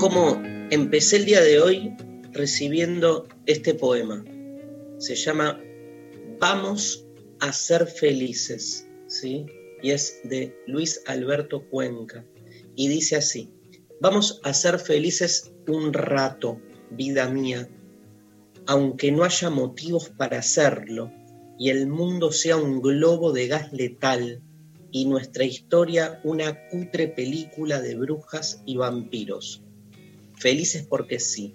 cómo empecé el día de hoy recibiendo este poema. Se llama Vamos a ser felices, ¿sí? Y es de Luis Alberto Cuenca. Y dice así, vamos a ser felices un rato, vida mía, aunque no haya motivos para hacerlo y el mundo sea un globo de gas letal y nuestra historia una cutre película de brujas y vampiros. Felices porque sí,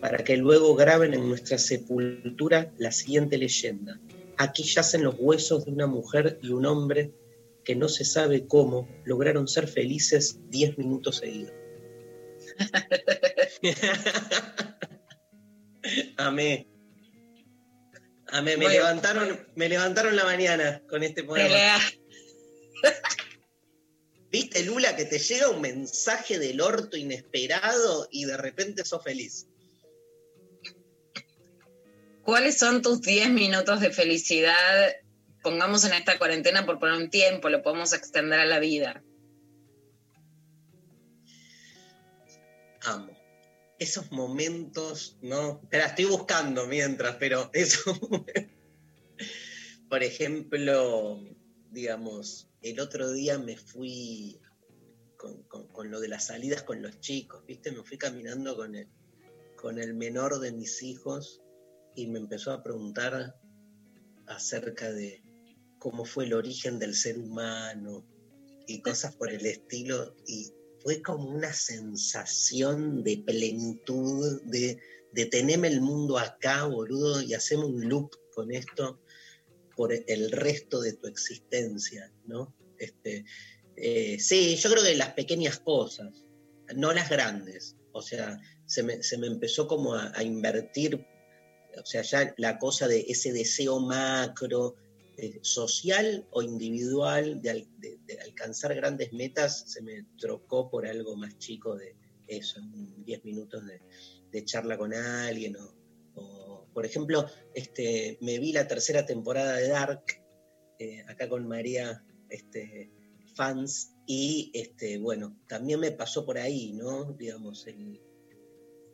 para que luego graben en nuestra sepultura la siguiente leyenda. Aquí yacen los huesos de una mujer y un hombre que no se sabe cómo lograron ser felices 10 minutos seguidos. Amé. Amé, me Muy- levantaron, me levantaron la mañana con este poema. ¿Viste, Lula, que te llega un mensaje del orto inesperado y de repente sos feliz? ¿Cuáles son tus 10 minutos de felicidad? Pongamos en esta cuarentena por poner un tiempo, lo podemos extender a la vida. Amo. Esos momentos, ¿no? Espera, estoy buscando mientras, pero momentos- Por ejemplo, digamos, el otro día me fui con, lo de las salidas con los chicos, ¿viste? Me fui caminando con el, con el menor de mis hijos y me empezó a preguntar acerca de cómo fue el origen del ser humano y cosas por el estilo. Y fue como una sensación de plenitud, de, de tenerme el mundo acá, boludo, y hacemos un loop con esto por el resto de tu existencia, ¿no? Este, eh, sí, yo creo que las pequeñas cosas, no las grandes. O sea, se me, se me empezó como a, invertir, o sea, ya la cosa de ese deseo macro, eh, social o individual de, al- de- de alcanzar grandes metas, se me trocó por algo más chico de eso, en 10 minutos de, de charla con alguien. O, por ejemplo, este, me vi la tercera temporada de Dark, eh, acá con María, este, fans, y este, bueno, también me pasó por ahí, ¿no? Digamos, el,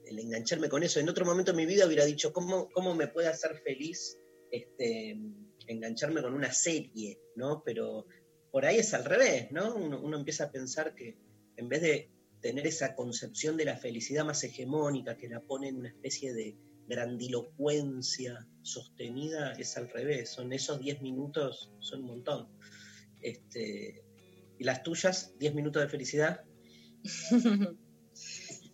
el engancharme con eso. En otro momento de mi vida hubiera dicho, ¿cómo, cómo me puede hacer feliz este, engancharme con una serie, ¿no? Pero por ahí es al revés, ¿no? Uno, uno empieza a pensar que en vez de tener esa concepción de la felicidad más hegemónica que la pone en una especie de grandilocuencia sostenida, es al revés. Son esos 10 minutos, son un montón. Este, ¿Y las tuyas? ¿10 minutos de felicidad?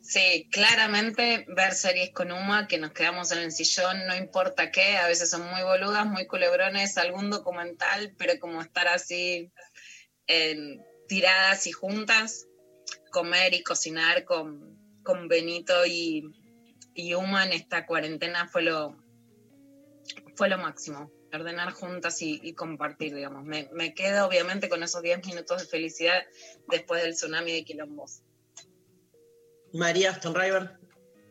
Sí, claramente ver series con Uma, que nos quedamos en el sillón, no importa qué, a veces son muy boludas, muy culebrones, algún documental, pero como estar así en- tiradas y juntas, comer y cocinar con, con Benito y, y Uma en esta cuarentena fue lo, fue lo máximo, ordenar juntas y, y compartir, digamos. Me, me quedo obviamente con esos 10 minutos de felicidad después del tsunami de quilombos. María Aston River,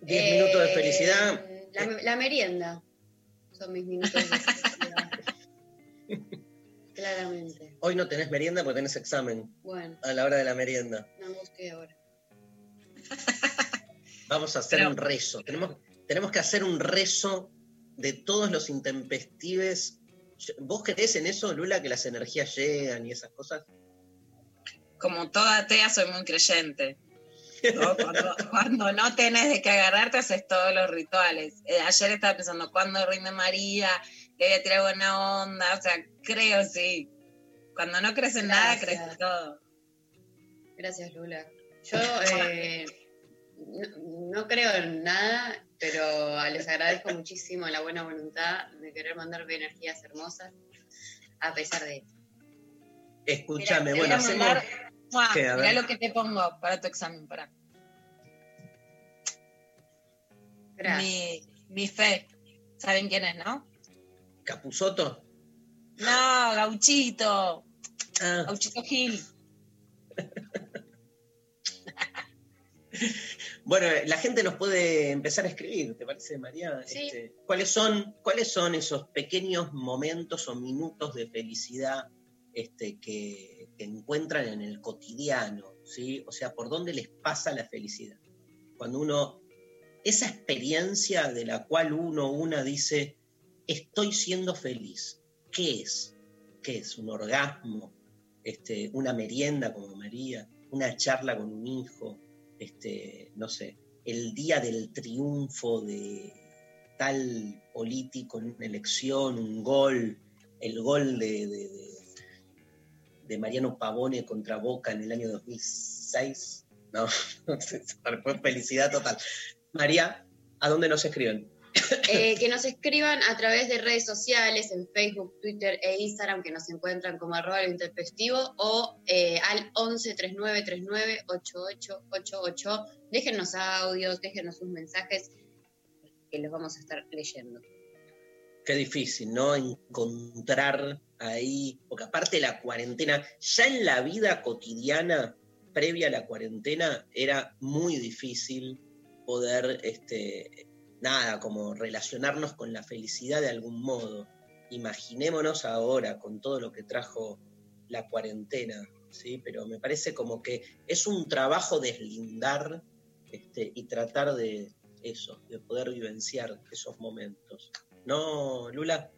10 Eh, minutos de felicidad. La, la merienda son mis minutos de felicidad. Claramente. Hoy no tenés merienda porque tenés examen Bueno, a la hora de la merienda. no busqué ahora. Vamos a hacer Pero- un rezo. Tenemos, tenemos que hacer un rezo de todos los intempestives. ¿Vos creés en eso, Lula, que las energías llegan y esas cosas? Como toda atea soy muy creyente. ¿no? Cuando, cuando no tenés de qué agarrarte, haces todos los rituales. Eh, ayer estaba pensando, ¿cuándo rinde María? Le voy a tirar buena onda. O sea, creo, sí. Cuando no crees en nada, crees en todo. Gracias, Lula. Yo eh, no, no creo en nada, pero les agradezco muchísimo la buena voluntad de querer mandarme energías hermosas, a pesar de esto. Escúchame, bueno, hacemos. mandar-. A mirá lo que te pongo para tu examen, para. Gracias. Mi, mi fe. ¿Saben quién es, no? ¿Capuzoto? No, Gauchito. Ah, Gauchito Gil. Bueno, la gente nos puede empezar a escribir, ¿te parece, María? Sí. Este, ¿cuáles, son, ¿Cuáles son esos pequeños momentos o minutos de felicidad este, que, que encuentran en el cotidiano? ¿sí? O sea, ¿por dónde les pasa la felicidad? Cuando uno, esa experiencia de la cual uno, una dice, estoy siendo feliz, ¿qué es? ¿Qué es? ¿Un orgasmo? Este, ¿Una merienda como María? ¿Una charla con un hijo? Este, no sé, el día del triunfo de tal político en una elección, un gol, el gol de, de- Mariano Pavone contra Boca en el año 2006. No, felicidad total. María, ¿a dónde nos escriben? Eh, que nos escriban a través de redes sociales, en Facebook, Twitter e Instagram, que nos encuentran como arroba lo intempestivo, o eh, al 11 39 39 8888. Déjennos audios, déjenos sus mensajes, que los vamos a estar leyendo. Qué difícil, ¿no? Encontrar ahí, porque aparte la cuarentena, ya en la vida cotidiana, previa a la cuarentena, era muy difícil poder, este, nada, como relacionarnos con la felicidad de algún modo. Imaginémonos ahora con todo lo que trajo la cuarentena, ¿sí? Pero me parece como que es un trabajo deslindar este, y tratar de eso, de poder vivenciar esos momentos. ¿No, Lula?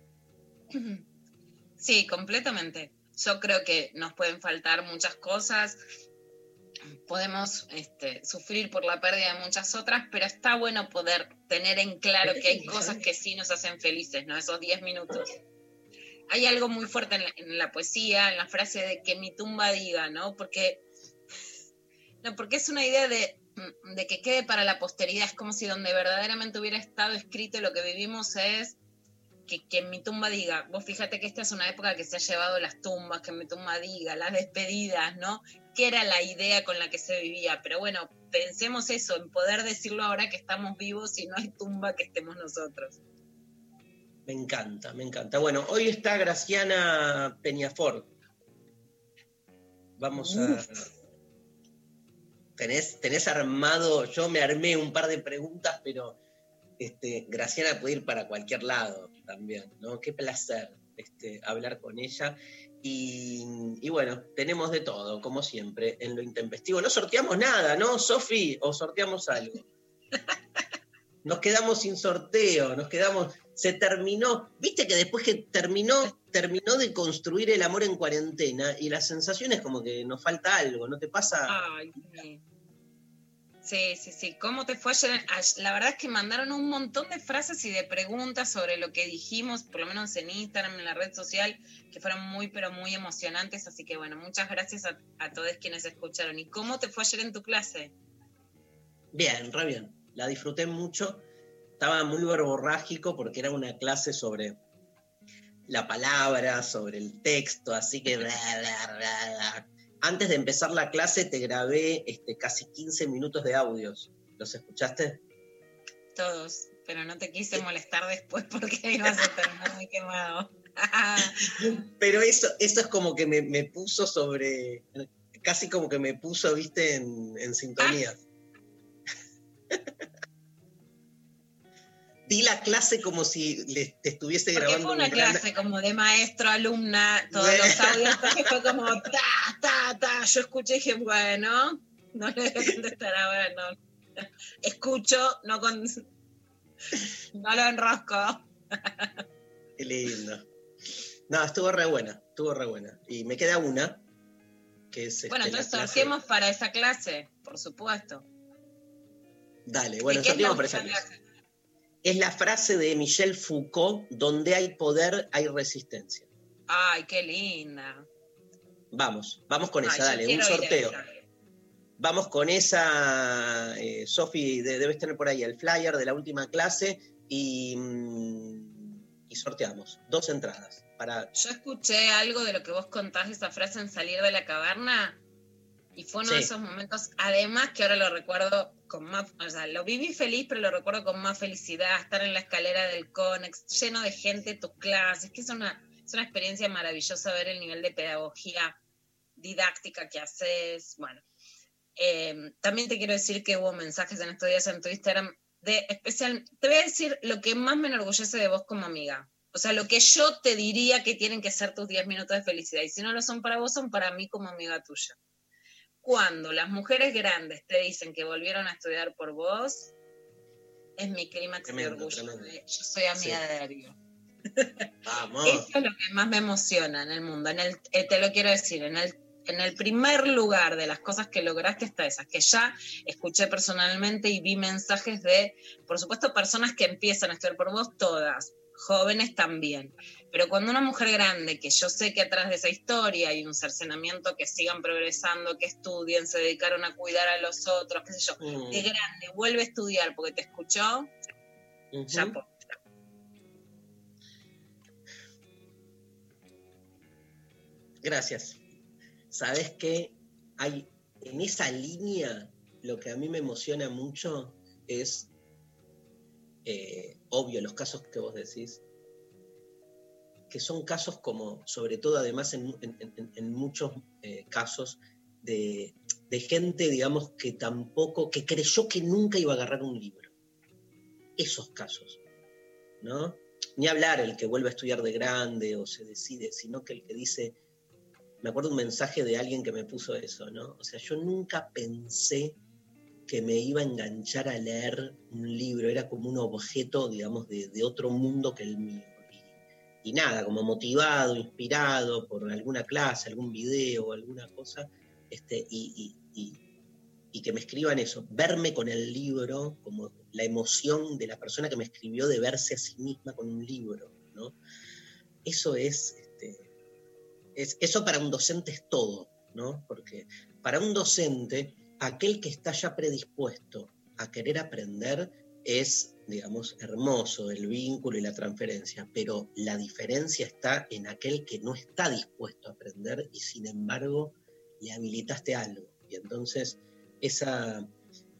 Sí, completamente. Yo creo que nos pueden faltar muchas cosas, podemos este, sufrir por la pérdida de muchas otras, pero está bueno poder tener en claro que hay cosas que sí nos hacen felices, ¿no? Esos 10 minutos. Hay algo muy fuerte en la, en la poesía, en la frase de que mi tumba diga, ¿no? Porque, no, porque es una idea de, de que quede para la posteridad, es como si donde verdaderamente hubiera estado escrito lo que vivimos es que, que mi tumba diga, vos fíjate que esta es una época que se ha llevado las tumbas, que mi tumba diga, las despedidas, ¿no? Que era la idea con la que se vivía. Pero bueno, pensemos eso, en poder decirlo ahora que estamos vivos y no hay tumba que estemos nosotros. Me encanta, me encanta. Bueno, hoy está Graciana Peñafort. Vamos a. Tenés, tenés armado, yo me armé un par de preguntas, pero este, Graciana puede ir para cualquier lado también, ¿no? Qué placer este, hablar con ella. Y, bueno, tenemos de todo, como siempre, en lo intempestivo. No sorteamos nada, ¿no, Sofi? ¿O sorteamos algo? Nos quedamos sin sorteo, nos quedamos. Se terminó. Viste que después que terminó, terminó de construir el amor en cuarentena y la sensación es como que nos falta algo, ¿no te pasa? Ay, sí. Sí, sí, sí. ¿Cómo te fue ayer? Ay- La verdad es que mandaron un montón de frases y de preguntas sobre lo que dijimos, por lo menos en Instagram, en la red social, que fueron muy, pero muy emocionantes. Así que bueno, muchas gracias a, todos quienes escucharon. ¿Y cómo te fue ayer en tu clase? Bien, re bien. La disfruté mucho. Estaba muy verborrágico porque era una clase sobre la palabra, sobre el texto, así que... Antes de empezar la clase te grabé este, casi 15 minutos de audios. ¿Los escuchaste? Todos, pero no te quise molestar después porque ibas a terminar muy quemado. Pero eso, eso es como que me, me puso sobre... Casi como que me puso, viste, en, en sintonía. Di la clase como si le, te estuviese Porque grabando fue una clase como de maestro, alumna, todos los audios, fue como ta, ta, ta. Yo escuché y dije, bueno, no le voy a contestar ahora, no. Escucho, no, con, no lo enrosco. Qué lindo. No, estuvo re buena, estuvo re buena. Y me queda una, que es... Bueno, este, entonces sorteemos para esa clase, por supuesto. Dale, bueno, ¿De qué es la sorteamos por esa clase. Es la frase de Michel Foucault, donde hay poder, hay resistencia. Ay, qué linda. Vamos, vamos con Ay, esa, dale, un sorteo. esa. Vamos con esa, eh, Sofi, de- debes tener por ahí el flyer de la última clase y, mm, y sorteamos dos entradas para... Yo escuché algo de lo que vos contás, esa frase en salir de la caverna, y fue uno de Sí. esos momentos, además que ahora lo recuerdo con más, o sea, lo viví feliz, pero lo recuerdo con más felicidad, estar en la escalera del Conex, lleno de gente, tus clases, que es una, es una experiencia maravillosa ver el nivel de pedagogía didáctica que haces, bueno. Eh, también te quiero decir que hubo mensajes en estos días en tu Instagram de especial, te voy a decir lo que más me enorgullece de vos como amiga. O sea, lo que yo te diría que tienen que ser tus 10 minutos de felicidad. Y si no lo son para vos, son para mí como amiga tuya. Cuando las mujeres grandes te dicen que volvieron a estudiar por vos, es mi clímax de orgullo. tremendo. de, yo soy amiga Sí. de Darío. Vamos. Eso es lo que más me emociona en el mundo. En el, eh, te lo quiero decir, en el, en el primer lugar de las cosas que lograste está esa, que ya escuché personalmente y vi mensajes de, por supuesto, personas que empiezan a estudiar por vos, todas, jóvenes también. Pero cuando una mujer grande, que yo sé que atrás de esa historia hay un cercenamiento, que sigan progresando, que estudien, se dedicaron a cuidar a los otros, qué sé yo, Mm, de grande vuelve a estudiar porque te escuchó, ya po. Gracias. ¿Sabes qué? Hay en esa línea, lo que a mí me emociona mucho es, eh, obvio, los casos que vos decís, que son casos como, sobre todo además en, muchos eh, casos, de, gente, digamos, que tampoco, que creyó que nunca iba a agarrar un libro. Esos casos, ¿no? Ni hablar el que vuelve a estudiar de grande o se decide, sino que el que dice, me acuerdo un mensaje de alguien que me puso eso, ¿no? O sea, yo nunca pensé que me iba a enganchar a leer un libro, era como un objeto, digamos, de otro mundo que el mío. Y, nada, como motivado, inspirado por alguna clase, algún video, alguna cosa, este, y, y- y- y que me escriban eso, verme con el libro, como la emoción de la persona que me escribió de verse a sí misma con un libro, ¿no? Eso es, este, es, eso para un docente es todo, ¿no? Porque para un docente, aquel que está ya predispuesto a querer aprender es, digamos, hermoso el vínculo y la transferencia, pero la diferencia está en aquel que no está dispuesto a aprender y sin embargo le habilitaste algo. Y entonces esa,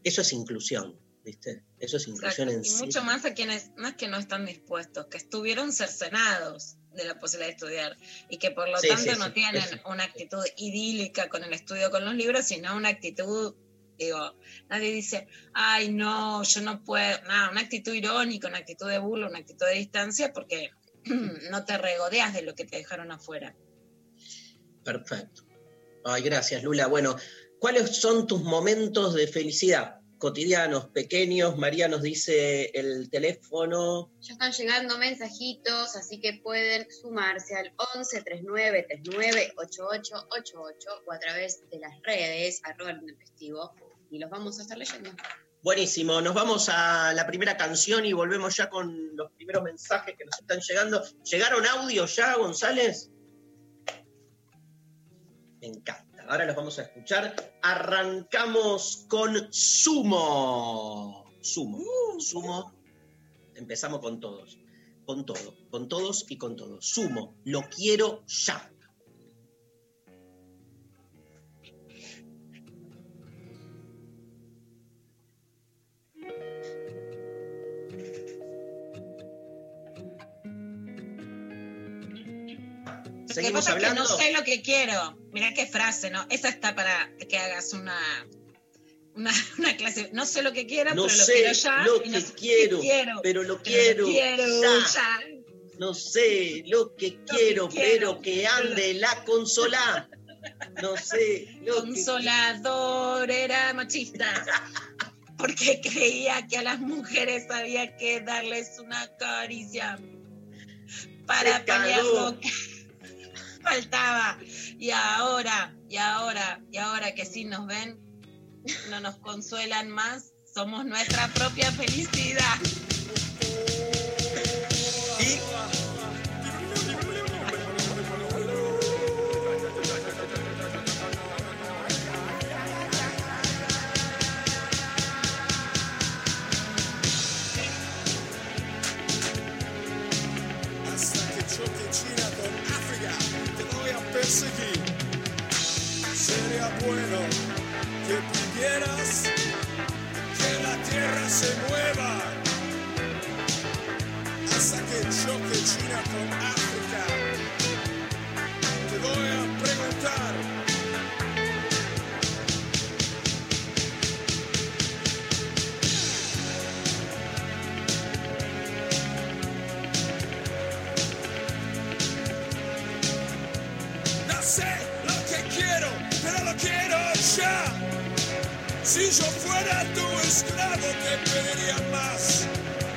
eso es inclusión, ¿viste? Eso es inclusión Exacto. en Y sí. mucho más a quienes es que no están dispuestos, que estuvieron cercenados de la posibilidad de estudiar y que por lo Sí, tanto sí, no tienen una actitud idílica con el estudio con los libros, sino una actitud, digo, nadie dice, ay no, yo no puedo, nada, una actitud irónica, una actitud de burla, una actitud de distancia, porque no te regodeas de lo que te dejaron afuera. Perfecto. Ay, gracias, Lula. Bueno, ¿cuáles son tus momentos de felicidad? Cotidianos, pequeños. María nos dice el teléfono. Ya están llegando mensajitos, así que pueden sumarse al 11 39 39 8888 o a través de las redes, arroba el intempestivo, y los vamos a estar leyendo. Buenísimo. Nos vamos a la primera canción y volvemos ya con los primeros mensajes que nos están llegando. ¿Llegaron audios ya, González? Me encanta. Ahora los vamos a escuchar. Arrancamos con Sumo. Sumo. Sumo. Empezamos con todos. Con todo. Con todos y con todos. Sumo. Lo quiero ya. Seguimos pasa es que no sé lo que quiero. Mirá qué frase, ¿no? Esa está para que hagas una, una, una clase. No sé lo que quiero, No pero lo sé quiero ya. lo no que sé quiero, quiero, pero lo pero quiero, lo quiero ya. ya. No sé lo que quiero, quiero. pero que ande la consola. No sé lo que Consolador era machista. Porque creía que a las mujeres había que darles una caricia para Se faltaba. Y ahora, y ahora, y ahora que sí nos ven, no nos consuelan más, somos nuestra propia felicidad. Si yo fuera tu esclavo, te pediría más.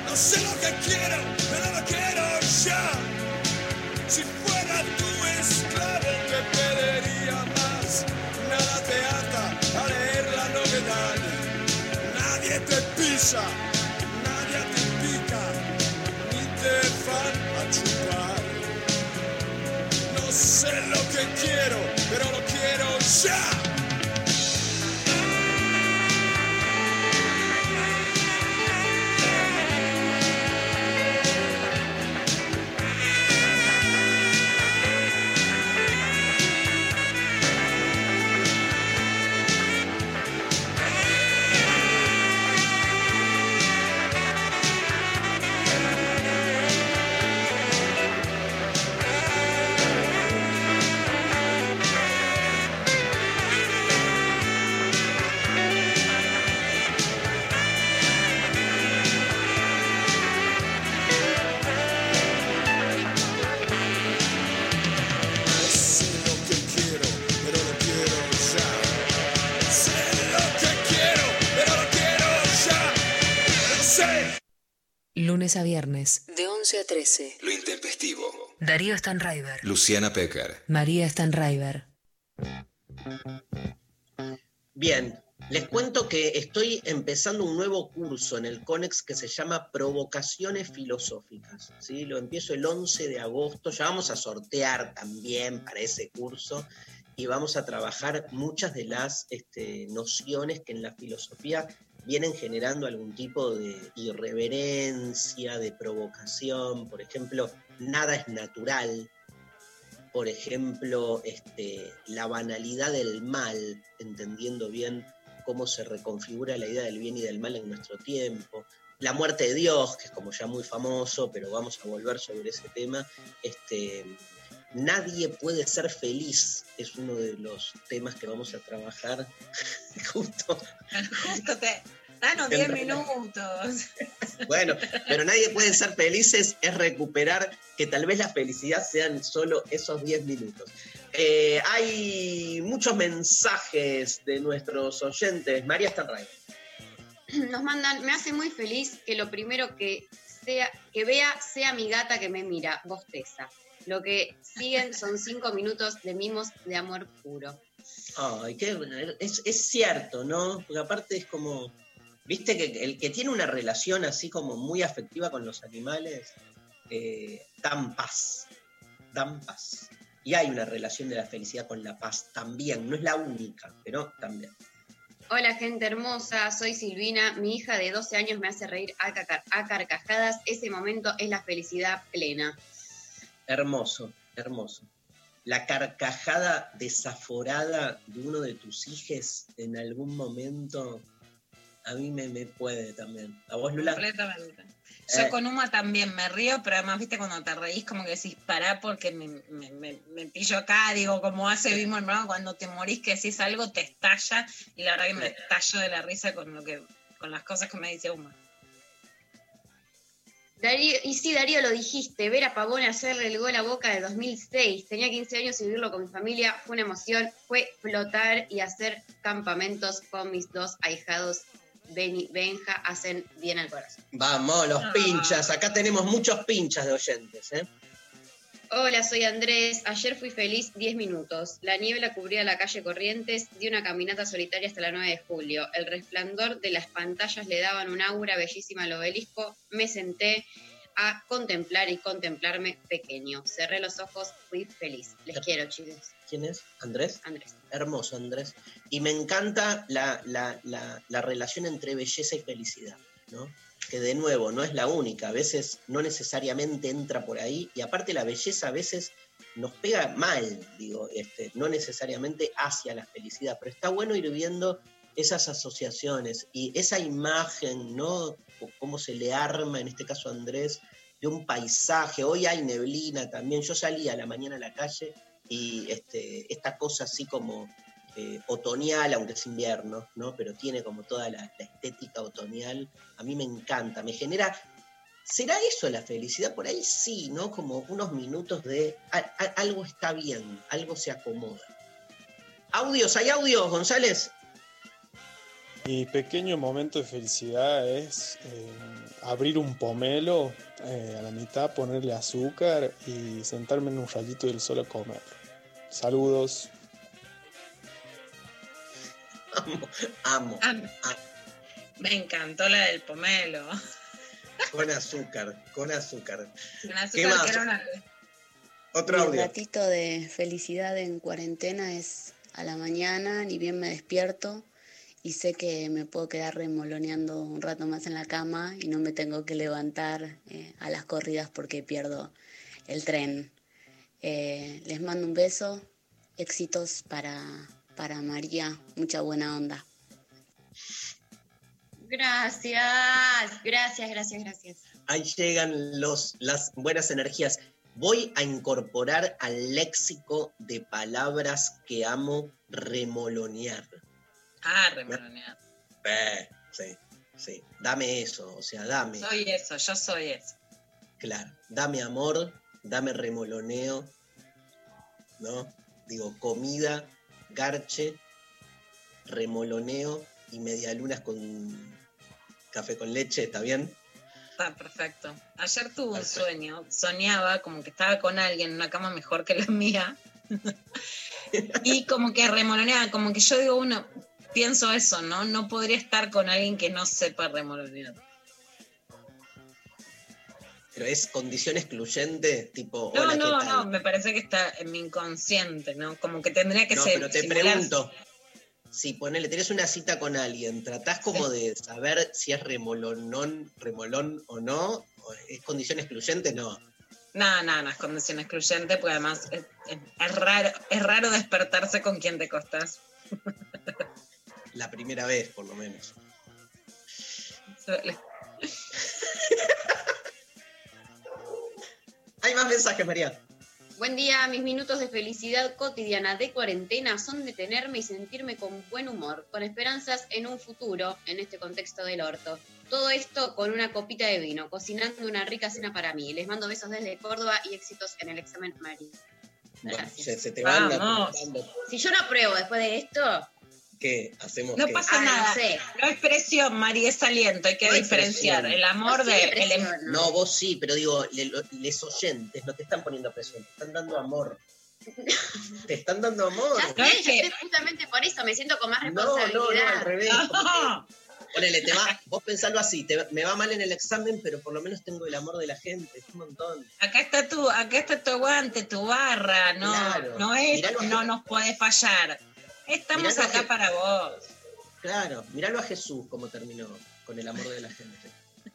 No sé lo que quiero, pero lo quiero ya. Si fuera tu esclavo, te pediría más. Nada te ata a leer la novedad. Nadie te pisa, nadie te pica, ni te van a chupar. No sé lo que quiero, pero lo quiero ya. Lunes a viernes, de 11 a 13. Lo intempestivo. Darío Stanraiver, Luciana Pecker. María Stanraiver. Bien, les cuento que estoy empezando un nuevo curso en el CONEX que se llama Provocaciones Filosóficas. ¿sí? Lo empiezo el 11 de agosto, ya vamos a sortear también para ese curso y vamos a trabajar muchas de las este, nociones que en la filosofía vienen generando algún tipo de irreverencia, de provocación. Por ejemplo, nada es natural, por ejemplo, este, la banalidad del mal, entendiendo bien cómo se reconfigura la idea del bien y del mal en nuestro tiempo, la muerte de Dios, que es como ya muy famoso, pero vamos a volver sobre ese tema. Este, nadie puede ser feliz, es uno de los temas que vamos a trabajar justo Justo te. Danos 10 minutos. Bueno, pero nadie puede ser felices, es recuperar que tal vez la felicidad sean solo esos 10 minutos. Eh, hay muchos mensajes de nuestros oyentes. María Stanray. Nos mandan, me hace muy feliz que lo primero que sea, que vea sea mi gata que me mira, bosteza. Lo que siguen son cinco minutos de mimos de amor puro. Ay, qué, es, es cierto, ¿no? Porque aparte es como, viste que el que tiene una relación así como muy afectiva con los animales, eh, dan paz, dan paz. Y hay una relación de la felicidad con la paz también, no es la única, pero también. Hola gente hermosa, soy Silvina, mi hija de 12 años me hace reír a, carcajadas, ese momento es la felicidad plena. Hermoso, hermoso. La carcajada desaforada de uno de tus hijes en algún momento, a mí me, me puede también. ¿A vos, Lula? Completamente. Yo Eh. con Uma también me río, pero además, viste, cuando te reís, como que decís, pará, porque me, me, me- me pillo acá, digo, como hace Vimo el programa, cuando te morís que decís algo, te estalla, y la verdad que me estallo de la risa con lo que con las cosas que me dice Uma. Darío, y sí, Darío, lo dijiste, ver a Pavone hacerle el gol a Boca de 2006. Tenía 15 años y vivirlo con mi familia fue una emoción, fue flotar y hacer campamentos con mis dos ahijados. Beni, Benja, hacen bien al corazón. Vamos, los Ah. pinchas. Acá tenemos muchos pinchas de oyentes. ¿eh? Hola, soy Andrés. Ayer fui feliz 10 minutos. La niebla cubría la calle Corrientes. Di una caminata solitaria hasta la 9 de julio. El resplandor de las pantallas le daban un aura bellísima al obelisco. Me senté a contemplar y contemplarme pequeño. Cerré los ojos, fui feliz. Les quiero, chicos. ¿Quién es? ¿Andrés? Andrés. Hermoso, Andrés. Y me encanta la, la- la- la relación entre belleza y felicidad, ¿no? Que de nuevo no es la única, a veces no necesariamente entra por ahí, y aparte la belleza a veces nos pega mal, digo, este, no necesariamente hacia la felicidad, pero está bueno ir viendo esas asociaciones y esa imagen, ¿no? Cómo se le arma, en este caso Andrés, de un paisaje. Hoy hay neblina también. Yo salí a la mañana a la calle y este, esta cosa así como eh, otoñal, aunque es invierno, ¿no? Pero tiene como toda la, estética otoñal. A mí me encanta, me genera. ¿Será eso la felicidad? Por ahí sí, ¿no? Como unos minutos de algo está bien, algo se acomoda. Audios, ¿hay audios, González? Mi pequeño momento de felicidad es eh, abrir un pomelo eh, a la mitad, ponerle azúcar y sentarme en un rayito del sol a comer. Saludos. Amo, amo, Ah, me encantó la del pomelo. con azúcar, con azúcar. Con azúcar, ¿Qué más? que era una- Otro Mi audio. ratito de felicidad en cuarentena es a la mañana, ni bien me despierto y sé que me puedo quedar remoloneando un rato más en la cama y no me tengo que levantar eh, a las corridas porque pierdo el tren. Eh, les mando un beso, éxitos para, para María, mucha buena onda. Gracias, gracias, gracias, gracias. Ahí llegan los, las buenas energías. Voy a incorporar al léxico de palabras que amo remolonear. Ah, remolonear. Eh, sí, sí. Dame eso, o sea, dame. Soy eso, yo soy eso. Claro, dame amor, dame remoloneo, ¿no? Digo, comida, garche, remoloneo y medialunas con café con leche, ¿está bien? Está perfecto. Ayer tuve un sueño, soñaba como que estaba con alguien en una cama mejor que la mía. y como que remoloneaba, como que yo digo, uno, pienso eso, ¿no? No podría estar con alguien que no sepa remolonear. Pero es condición excluyente, tipo, No, hola, ¿qué no, tal? no, me parece que está en mi inconsciente, ¿no? Como que tendría que no, ser. pero te simular- pregunto, si ponele, tenés una cita con alguien, ¿tratás como de saber si es remolonón, remolón o no? ¿O ¿Es condición excluyente? No. No, no, no es condición excluyente, porque además es, es- es raro, es raro despertarse con quien te costás. La primera vez, por lo menos. Hay más mensajes, María. Buen día, mis minutos de felicidad cotidiana de cuarentena son detenerme y sentirme con buen humor, con esperanzas en un futuro, en este contexto del orto. Todo esto con una copita de vino, cocinando una rica cena para mí. Les mando besos desde Córdoba y éxitos en el examen María. Bueno, se, se te van. Si yo no apruebo después de esto, No pasa ah, nada. no sé. No es presión, María, es aliento, hay que No hay diferenciar. El amor No de. el em- No, vos sí, pero digo, le- lo- les oyentes no te están poniendo presión, te están dando amor. te están dando amor. Ya No sé, es ya que- sé, justamente por eso me siento con más No, no, responsabilidad. no, al revés. No. Ponele, te va, vos pensalo así, te- me va mal en el examen, pero por lo menos tengo el amor de la gente, es un montón. Acá está tu, acá está tu aguante, tu barra, no, Claro. no es, no nos puede fallar. Estamos Miralo acá para vos. Claro, miralo a Jesús como terminó con el amor de la gente.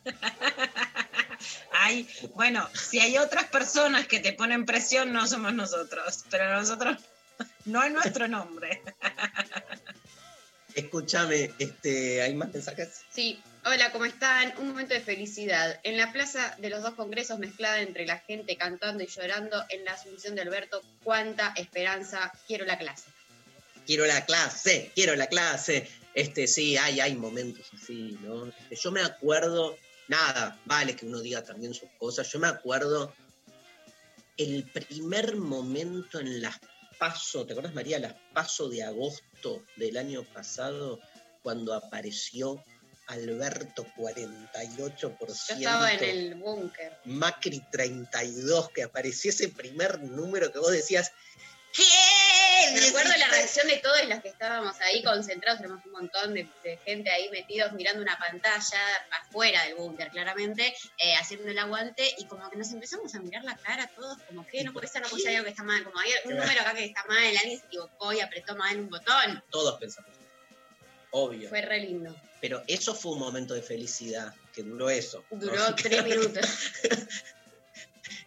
Hay, bueno, si hay otras personas que te ponen presión, no somos nosotros, pero nosotros no es nuestro nombre. Escúchame, este, ¿hay más mensajes? Sí, hola, ¿cómo están? Un momento de felicidad. En la plaza de los dos congresos, mezclada entre la gente cantando y llorando, en la asunción de Alberto, cuánta esperanza, quiero la clase. Quiero la clase, quiero la clase. Este, sí, hay, hay momentos así, ¿no? Este, yo me acuerdo, nada, vale que uno diga también sus cosas. Yo me acuerdo el primer momento en las paso, ¿te acuerdas María? Las paso de agosto del año pasado, cuando apareció Alberto 48%. Yo estaba en el búnker. Macri 32, que apareció ese primer número que vos decías, ¿qué? Me recuerdo la reacción de todos los que estábamos ahí concentrados, éramos un montón de, de gente ahí metidos mirando una pantalla afuera del búnker, claramente, eh, haciendo el aguante, y como que nos empezamos a mirar la cara todos, como que no puede ser, no puede ser algo que está mal, como hay un número acá que está mal, alguien se equivocó y apretó mal un botón. Todos pensamos. Obvio. Fue re lindo. Pero eso fue un momento de felicidad, que duró eso. Duró tres minutos.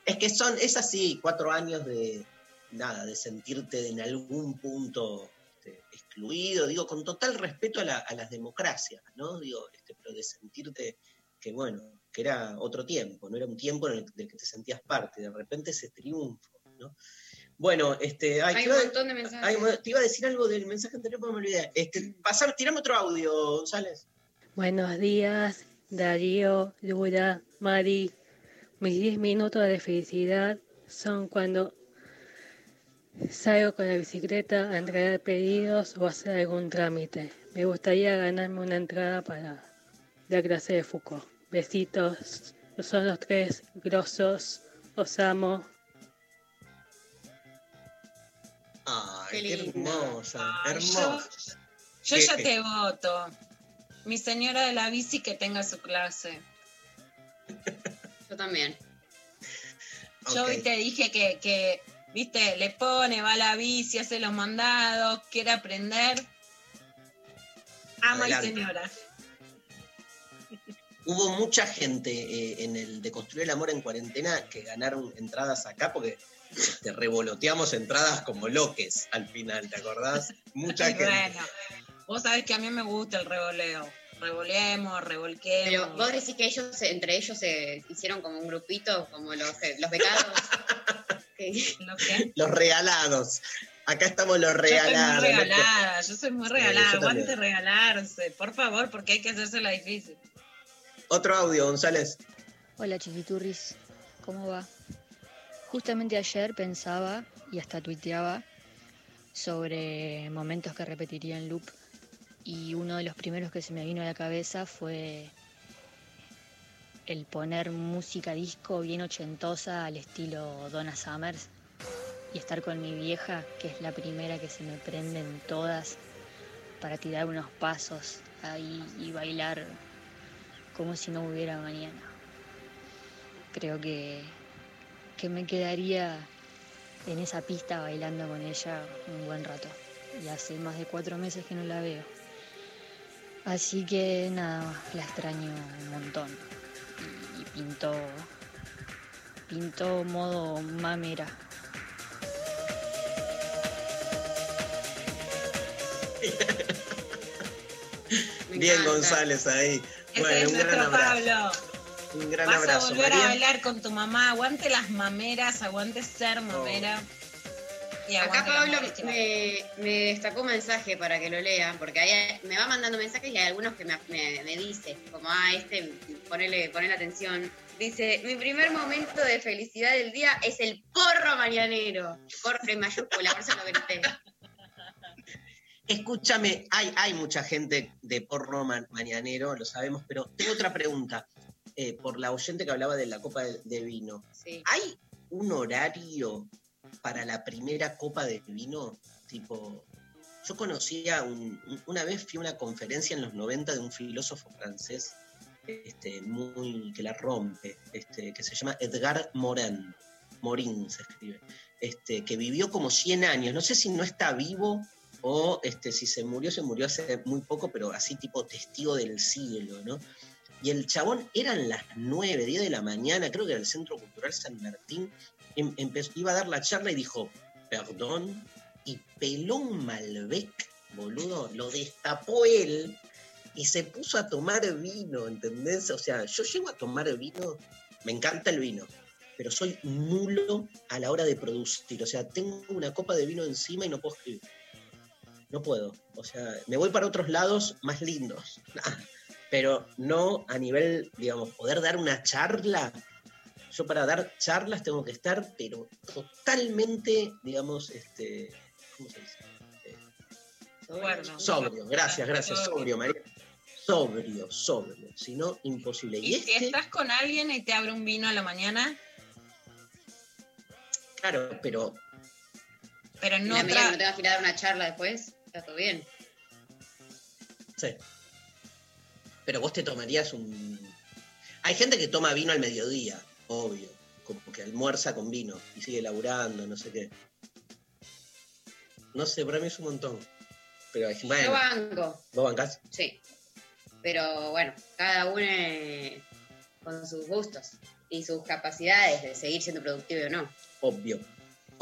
Es que son, es así, cuatro años de nada, de sentirte en algún punto este, excluido, digo, con total respeto a, la- a las democracias, ¿no? Digo, este, pero de sentirte que, bueno, que era otro tiempo, no era un tiempo en el del que te sentías parte, de repente ese triunfo, ¿no? Bueno, este, ay, Hay te un iba- montón de mensajes. ay, te iba a decir algo del mensaje anterior, pero me olvidé. Este, pasar, tirame otro audio, González. Buenos días, Darío, Lura, Mari. Mis 10 minutos de felicidad son cuando salgo con la bicicleta a entregar pedidos o hacer algún trámite. Me gustaría ganarme una entrada para la clase de Foucault. Besitos, son los tres grosos, os amo. Ay, Qué hermosa, Ay, hermosa. Yo ya te voto. Mi señora de la bici que tenga su clase. Yo también. Yo hoy te dije que, que, viste, le pone, va a la bici, hace los mandados, quiere aprender. Ama y señora. Hubo mucha gente eh, en el de Construir el Amor en cuarentena que ganaron entradas acá porque este, revoloteamos entradas como loques al final, ¿te acordás? Mucha gente. bueno, vos sabés que a mí me gusta el revoleo. Revoleemos, revolquemos. Pero vos decís que ellos, se- entre ellos se hicieron como un grupito, como los, los becados. Que- ¿Lo qué? Los regalados. Acá estamos los Yo soy muy regalados. ¿no? regalada, yo soy muy regalada. Aguante regalarse, por favor, porque hay que hacerse la difícil. Otro audio, González. Hola chiquiturris, ¿cómo va? Justamente ayer pensaba y hasta tuiteaba sobre momentos que repetiría en loop y uno de los primeros que se me vino a la cabeza fue el poner música disco bien ochentosa al estilo Donna Summers y estar con mi vieja, que es la primera que se me prenden todas, para tirar unos pasos ahí y bailar como si no hubiera mañana. Creo que, que me quedaría en esa pista bailando con ella un buen rato. Y hace más de cuatro meses que no la veo. Así que nada, la extraño un montón. Pintó, pintó modo mamera. me Bien. González ahí. Ese Bueno, es un gran abrazo. Pablo. Un gran Vas abrazo. a volver María. a bailar con tu mamá. Aguante las mameras, aguante ser mamera. Y Acá Pablo me, me destacó un mensaje para que lo lea, porque me va mandando mensajes y hay algunos que me, me- me dice, como, ah, este, ponele, ponele atención. Dice, mi primer momento de felicidad del día es el porro mañanero. Porro en mayúscula, por eso lo grité. Escúchame, hay, hay mucha gente de porno ma- mañanero, lo sabemos, pero tengo otra pregunta. Eh, por la oyente que hablaba de la copa de, de vino. Sí. ¿Hay un horario para la primera copa de vino? Tipo, yo conocía, un- un- una vez fui a una conferencia en los 90 de un filósofo francés este, muy, que la rompe, este, que se llama Edgar Morin. Morin se escribe. Este, que vivió como 100 años. No sé si no está vivo o este, si se murió, se murió hace muy poco, pero así tipo testigo del siglo, ¿no? Y el chabón eran las 9, 10 de la mañana, creo que era el Centro Cultural San Martín, em- empezó, iba a dar la charla y dijo, perdón, y peló un Malbec, boludo, lo destapó él y se puso a tomar vino, ¿entendés? O sea, yo llego a tomar vino, me encanta el vino, pero soy nulo a la hora de producir. O sea, tengo una copa de vino encima y no puedo escribir. No puedo. O sea, me voy para otros lados más lindos. Pero no a nivel, digamos, poder dar una charla. Yo para dar charlas tengo que estar, pero totalmente, digamos, este, ¿cómo se dice? Bueno, Sobrio, gracias, gracias, sobrio, María. sobrio, sobrio. Si no, imposible. Y, Y si este, estás con alguien y te abre un vino a la mañana, claro, pero pero no la otra. no tenga que ir a dar una charla después, está todo bien. Sí. Pero vos te tomarías un. Hay gente que toma vino al mediodía, obvio. Como que almuerza con vino y sigue laburando, no sé qué. No sé, para mí es un montón. Pero hay Yo bueno, banco, ¿vos bancás? sí. Pero bueno, cada uno eh, con sus gustos y sus capacidades de seguir siendo productivo o no. Obvio.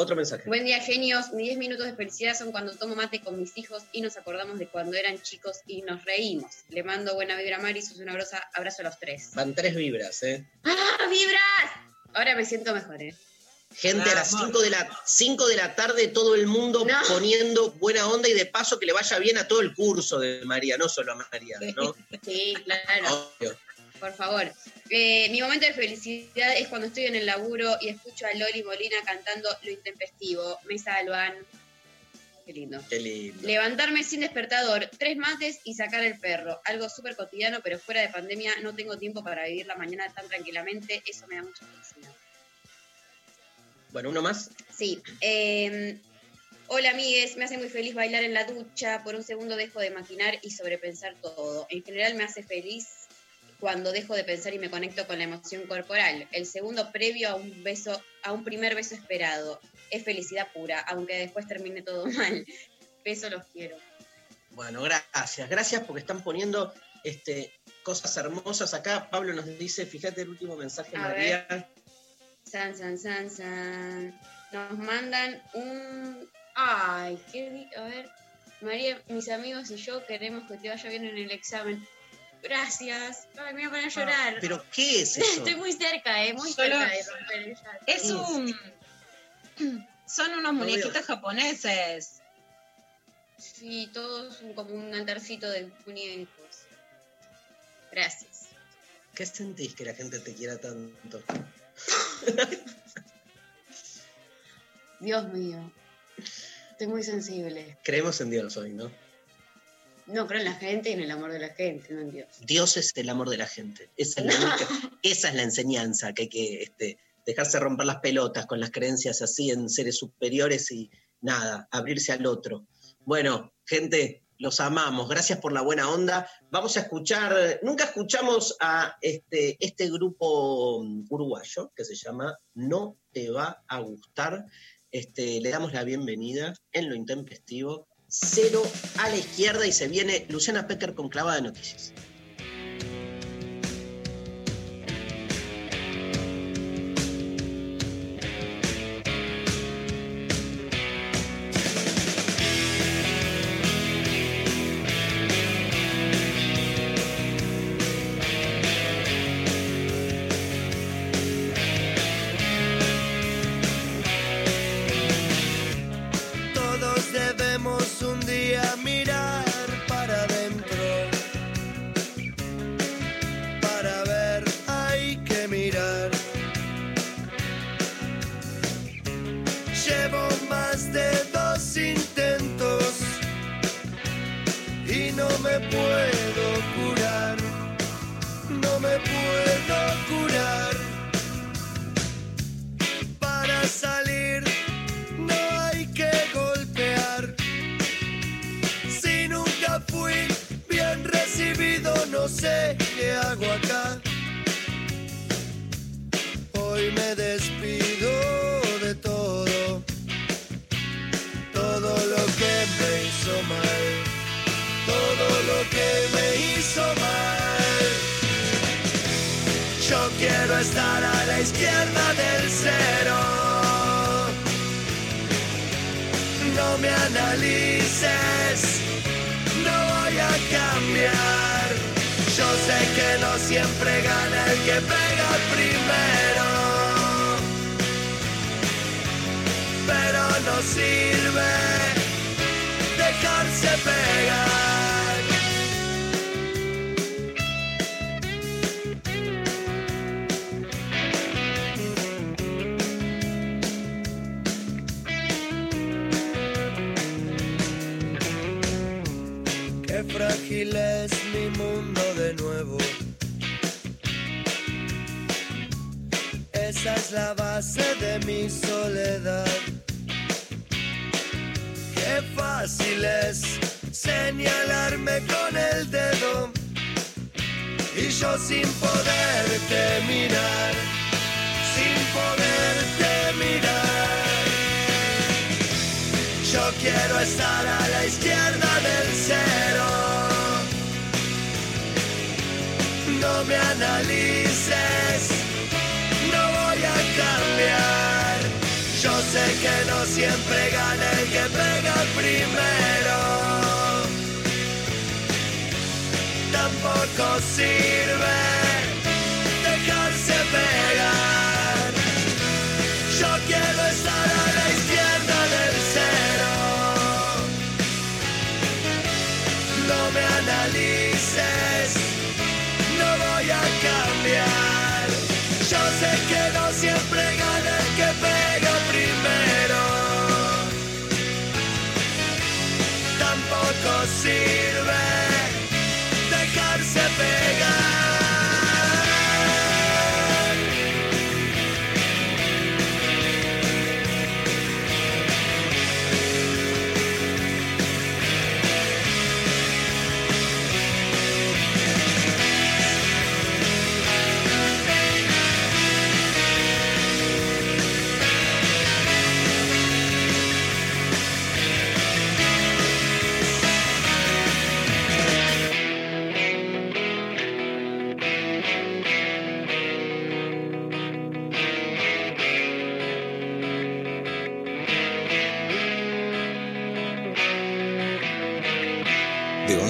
Otro mensaje. Buen día, genios. Mis 10 minutos de felicidad son cuando tomo mate con mis hijos y nos acordamos de cuando eran chicos y nos reímos. Le mando buena vibra a Mari, sos una grosa. Abrazo a los tres. Van tres vibras, ¿eh? ¡Ah, vibras! Ahora me siento mejor, ¿eh? Gente, a las Vamos. 5 de, la, 5 de la tarde todo el mundo No. poniendo buena onda y de paso que le vaya bien a todo el curso de María, no solo a María, ¿no? Sí, claro. Obvio. Por favor. Eh, mi momento de felicidad es cuando estoy en el laburo y escucho a Loli Molina cantando Lo Intempestivo. Me salvan. Qué lindo. Qué lindo. Levantarme sin despertador, tres mates y sacar el perro. Algo súper cotidiano, pero fuera de pandemia no tengo tiempo para vivir la mañana tan tranquilamente. Eso me da mucha felicidad. Bueno, uno más. Sí. eh, hola, amigues. Me hace muy feliz bailar en la ducha. Por un segundo dejo de maquinar y sobrepensar todo. En general me hace feliz cuando dejo de pensar y me conecto con la emoción corporal. El segundo previo a un beso, a un primer beso esperado. Es felicidad pura, aunque después termine todo mal. Beso los quiero. Bueno, gracias. Gracias porque están poniendo este, cosas hermosas acá. Pablo nos dice, fíjate el último mensaje, A María. San, san, san, san. Nos mandan un. Ay, qué. A ver. María, mis amigos y yo queremos que te vaya bien en el examen. Gracias. Ay, me voy a poner a llorar. Ah, ¿Pero qué es eso? Estoy muy cerca, eh, muy Solo- cerca de romper el llanto. Es un. Son unos No veo. muñequitos japoneses. Sí, todos un- como un altarcito de muñecos. Gracias. ¿Qué sentís que la gente te quiera tanto? Dios mío. Estoy muy sensible. Creemos en Dios hoy, ¿no? No creo en la gente y en el amor de la gente, no en Dios. Dios es el amor de la gente. Esa es la, única- esa es la enseñanza que hay que este, dejarse romper las pelotas con las creencias así en seres superiores y nada, abrirse al otro. Bueno, gente, los amamos. Gracias por la buena onda. Vamos a escuchar, nunca escuchamos a este, este grupo uruguayo que se llama No te va a gustar. Este, le damos la bienvenida en lo intempestivo. Cero a la izquierda y se viene Luciana Pecker con clavada de noticias.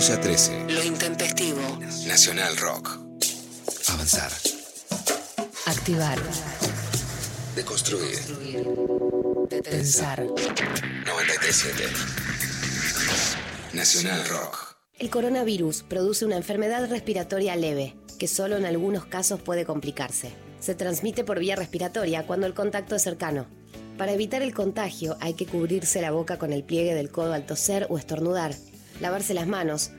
11 a 13. Lo intempestivo. Nacional Rock. Avanzar. Activar. Deconstruir. Pensar. 937. Nacional Rock. El coronavirus produce una enfermedad respiratoria leve, que solo en algunos casos puede complicarse. Se transmite por vía respiratoria cuando el contacto es cercano. Para evitar el contagio hay que cubrirse la boca con el pliegue del codo al toser o estornudar, lavarse las manos,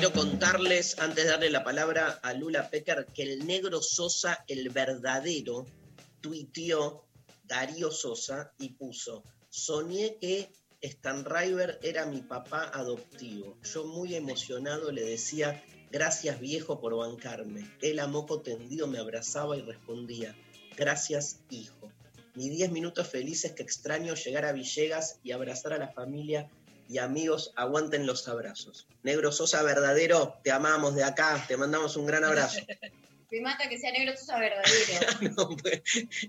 Quiero contarles, antes de darle la palabra a Lula Pecker, que el negro Sosa, el verdadero, tuiteó Darío Sosa y puso, soñé que Stan River era mi papá adoptivo. Yo muy emocionado le decía, gracias viejo por bancarme. Él a moco tendido me abrazaba y respondía, gracias hijo. Ni diez minutos felices que extraño llegar a Villegas y abrazar a la familia y amigos, aguanten los abrazos. Negro Sosa verdadero, te amamos de acá, te mandamos un gran abrazo. Me mata que sea negro Sosa verdadero. No, pues,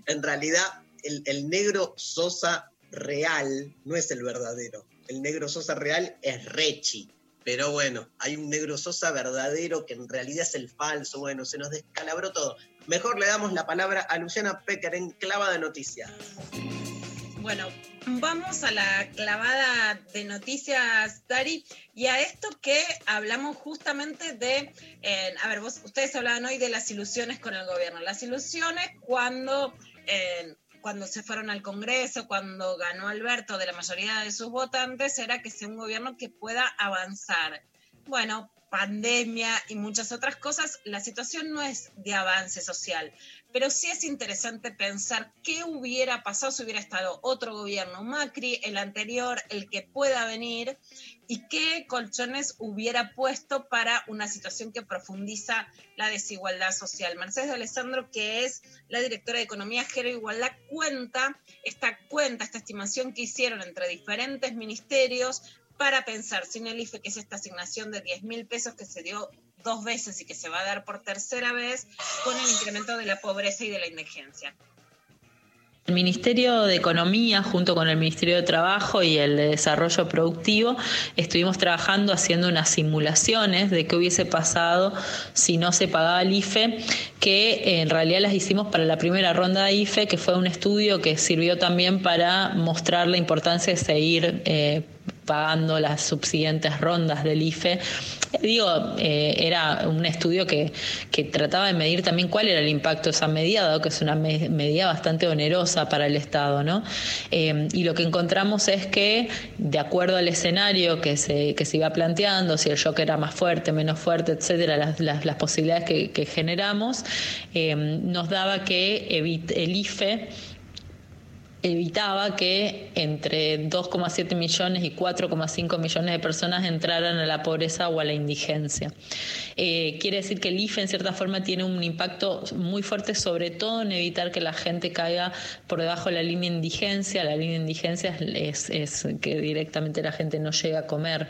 en realidad, el, el negro Sosa real no es el verdadero. El negro Sosa real es Rechi. Pero bueno, hay un negro Sosa verdadero que en realidad es el falso. Bueno, se nos descalabró todo. Mejor le damos la palabra a Luciana Pecker en Clava de Noticias. Bueno, vamos a la clavada de noticias, Dari, y a esto que hablamos justamente de, eh, a ver, vos, ustedes hablaban hoy de las ilusiones con el gobierno. Las ilusiones cuando, eh, cuando se fueron al Congreso, cuando ganó Alberto de la mayoría de sus votantes, era que sea un gobierno que pueda avanzar. Bueno, pandemia y muchas otras cosas, la situación no es de avance social, pero sí es interesante pensar qué hubiera pasado si hubiera estado otro gobierno, Macri, el anterior, el que pueda venir, y qué colchones hubiera puesto para una situación que profundiza la desigualdad social. Mercedes de Alessandro, que es la directora de Economía, Género e Igualdad, cuenta esta cuenta, esta estimación que hicieron entre diferentes ministerios para pensar sin el IFE, que es esta asignación de 10 mil pesos que se dio dos veces y que se va a dar por tercera vez con el incremento de la pobreza y de la indigencia. El Ministerio de Economía, junto con el Ministerio de Trabajo y el de Desarrollo Productivo, estuvimos trabajando haciendo unas simulaciones de qué hubiese pasado si no se pagaba el IFE, que en realidad las hicimos para la primera ronda de IFE, que fue un estudio que sirvió también para mostrar la importancia de seguir eh, pagando las subsiguientes rondas del IFE. Digo, eh, era un estudio que, que, trataba de medir también cuál era el impacto de esa medida, dado que es una medida bastante onerosa para el Estado. ¿no? Eh, y lo que encontramos es que, de acuerdo al escenario que se, que se iba planteando, si el shock era más fuerte, menos fuerte, etcétera, las, las, posibilidades que, que generamos, eh, nos daba que el IFE evitaba que entre 2,7 millones y 4,5 millones de personas entraran a la pobreza o a la indigencia. Eh, quiere decir que el IFE en cierta forma tiene un impacto muy fuerte, sobre todo en evitar que la gente caiga por debajo de la línea de indigencia. La línea de indigencia es, que directamente la gente no llega a comer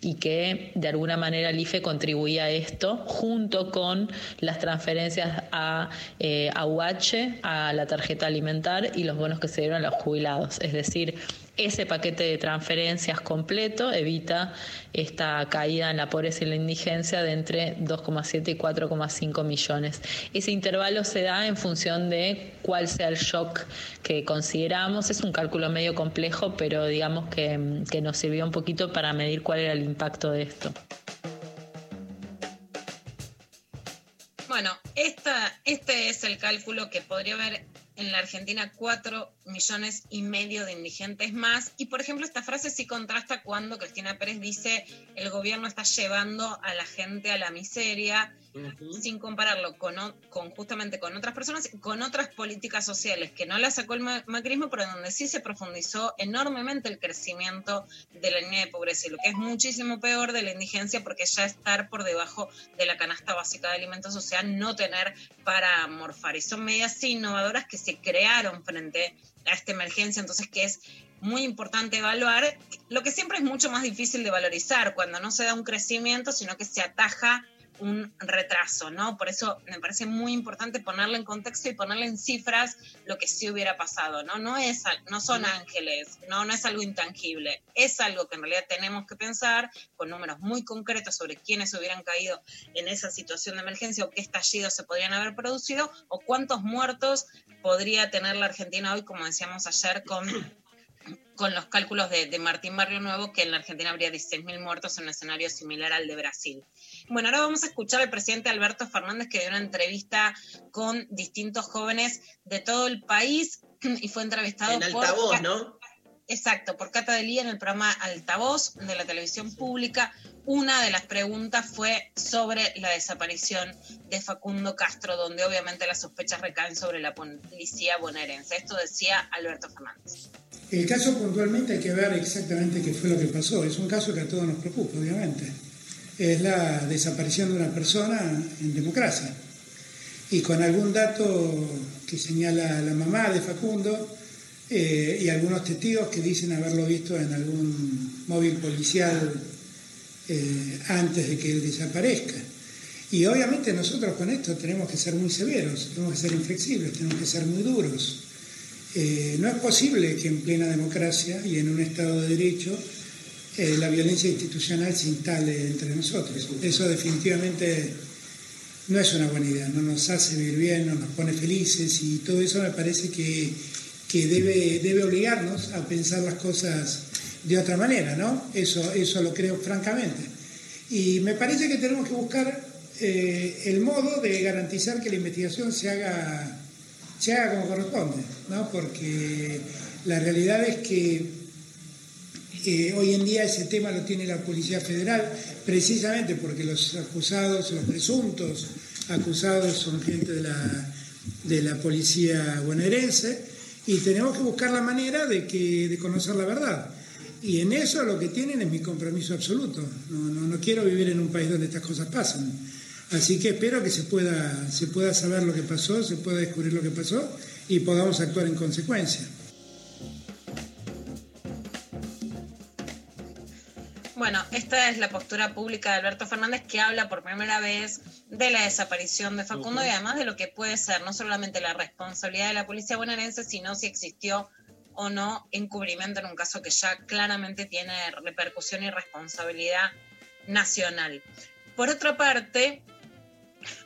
y que de alguna manera el IFE contribuía a esto junto con las transferencias a, eh, a UH, a la tarjeta alimentar y los bonos que se dieron los jubilados. Es decir, ese paquete de transferencias completo evita esta caída en la pobreza y la indigencia de entre 2,7 y 4,5 millones. Ese intervalo se da en función de cuál sea el shock que consideramos. Es un cálculo medio complejo, pero digamos que, que nos sirvió un poquito para medir cuál era el impacto de esto. Bueno, esta, este es el cálculo que podría haber en la Argentina 4 millones y medio de indigentes más. Y por ejemplo, esta frase sí contrasta cuando Cristina Pérez dice el gobierno está llevando a la gente a la miseria, sin compararlo con, justamente con otras personas, con otras políticas sociales que no la sacó el macrismo, pero donde sí se profundizó enormemente el crecimiento de la línea de pobreza. Y lo que es muchísimo peor de la indigencia, porque ya estar por debajo de la canasta básica de alimentos, o sea, no tener para morfar. Y son medidas innovadoras que se crearon frente a esta emergencia, entonces que es muy importante evaluar, lo que siempre es mucho más difícil de valorizar cuando no se da un crecimiento, sino que se ataja un retraso, ¿no? Por eso me parece muy importante ponerlo en contexto y ponerle en cifras lo que sí hubiera pasado, ¿no? No, es, no son ángeles, no, no es algo intangible, es algo que en realidad tenemos que pensar con números muy concretos sobre quiénes hubieran caído en esa situación de emergencia o qué estallidos se podrían haber producido o cuántos muertos podría tener la Argentina hoy, como decíamos ayer, con con los cálculos de, de, Martín Barrio Nuevo, que en la Argentina habría 16.000 muertos en un escenario similar al de Brasil. Bueno, ahora vamos a escuchar al presidente Alberto Fernández, que dio una entrevista con distintos jóvenes de todo el país y fue entrevistado en por... Altavoz, ¿no? Exacto, por Cata Delía en el programa Altavoz de la televisión pública. Una de las preguntas fue sobre la desaparición de Facundo Castro, donde obviamente las sospechas recaen sobre la policía bonaerense. Esto decía Alberto Fernández. El caso puntualmente hay que ver exactamente qué fue lo que pasó. Es un caso que a todos nos preocupa, obviamente. Es la desaparición de una persona en democracia. Y con algún dato que señala la mamá de Facundo eh, y algunos testigos que dicen haberlo visto en algún móvil policial eh, antes de que él desaparezca. Y obviamente nosotros con esto tenemos que ser muy severos, tenemos que ser inflexibles, tenemos que ser muy duros. Eh, no es posible que en plena democracia y en un Estado de Derecho eh, la violencia institucional se instale entre nosotros. Eso definitivamente no es una buena idea, no nos hace vivir bien, no nos pone felices y todo eso me parece que, que debe, debe obligarnos a pensar las cosas de otra manera, ¿no? Eso, eso lo creo francamente. Y me parece que tenemos que buscar eh, el modo de garantizar que la investigación se haga se haga como corresponde, ¿no? porque la realidad es que eh, hoy en día ese tema lo tiene la Policía Federal, precisamente porque los acusados, los presuntos acusados son gente de la, de la policía bonaerense y tenemos que buscar la manera de, que, de conocer la verdad. Y en eso lo que tienen es mi compromiso absoluto. No, no, no quiero vivir en un país donde estas cosas pasan. Así que espero que se pueda, se pueda saber lo que pasó, se pueda descubrir lo que pasó y podamos actuar en consecuencia. Bueno, esta es la postura pública de Alberto Fernández que habla por primera vez de la desaparición de Facundo y además de lo que puede ser no solamente la responsabilidad de la policía bonaerense, sino si existió o no encubrimiento en un caso que ya claramente tiene repercusión y responsabilidad nacional. Por otra parte,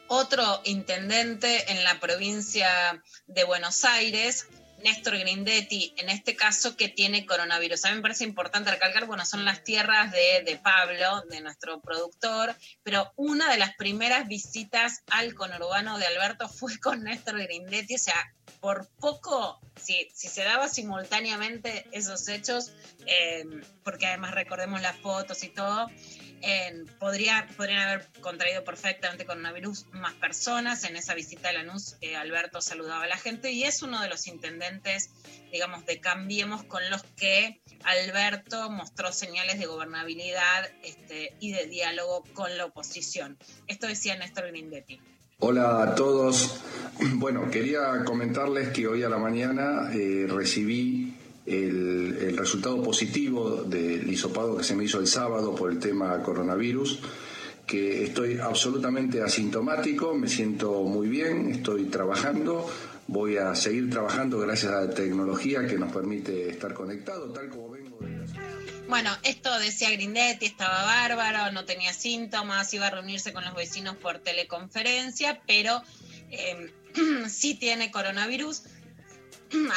otro intendente en la provincia de Buenos Aires Néstor Grindetti, en este caso, que tiene coronavirus. A mí me parece importante recalcar, bueno, son las tierras de, de, Pablo, de nuestro productor, pero una de las primeras visitas al conurbano de Alberto fue con Néstor Grindetti, o sea, por poco, si, si se daba simultáneamente esos hechos, eh, porque además recordemos las fotos y todo, podría, podrían haber contraído perfectamente coronavirus más personas. En esa visita a Lanús, eh, Alberto saludaba a la gente y es uno de los intendentes, digamos, de Cambiemos con los que Alberto mostró señales de gobernabilidad este, y de diálogo con la oposición. Esto decía Néstor Grindetti. Hola a todos. Bueno, quería comentarles que hoy a la mañana eh, recibí el, resultado positivo del hisopado que se me hizo el sábado por el tema coronavirus que estoy absolutamente asintomático, me siento muy bien, estoy trabajando, voy a seguir trabajando gracias a la tecnología que nos permite estar conectados, tal como vengo de Bueno, esto decía Grindetti, estaba bárbaro, no tenía síntomas, iba a reunirse con los vecinos por teleconferencia, pero eh, sí tiene coronavirus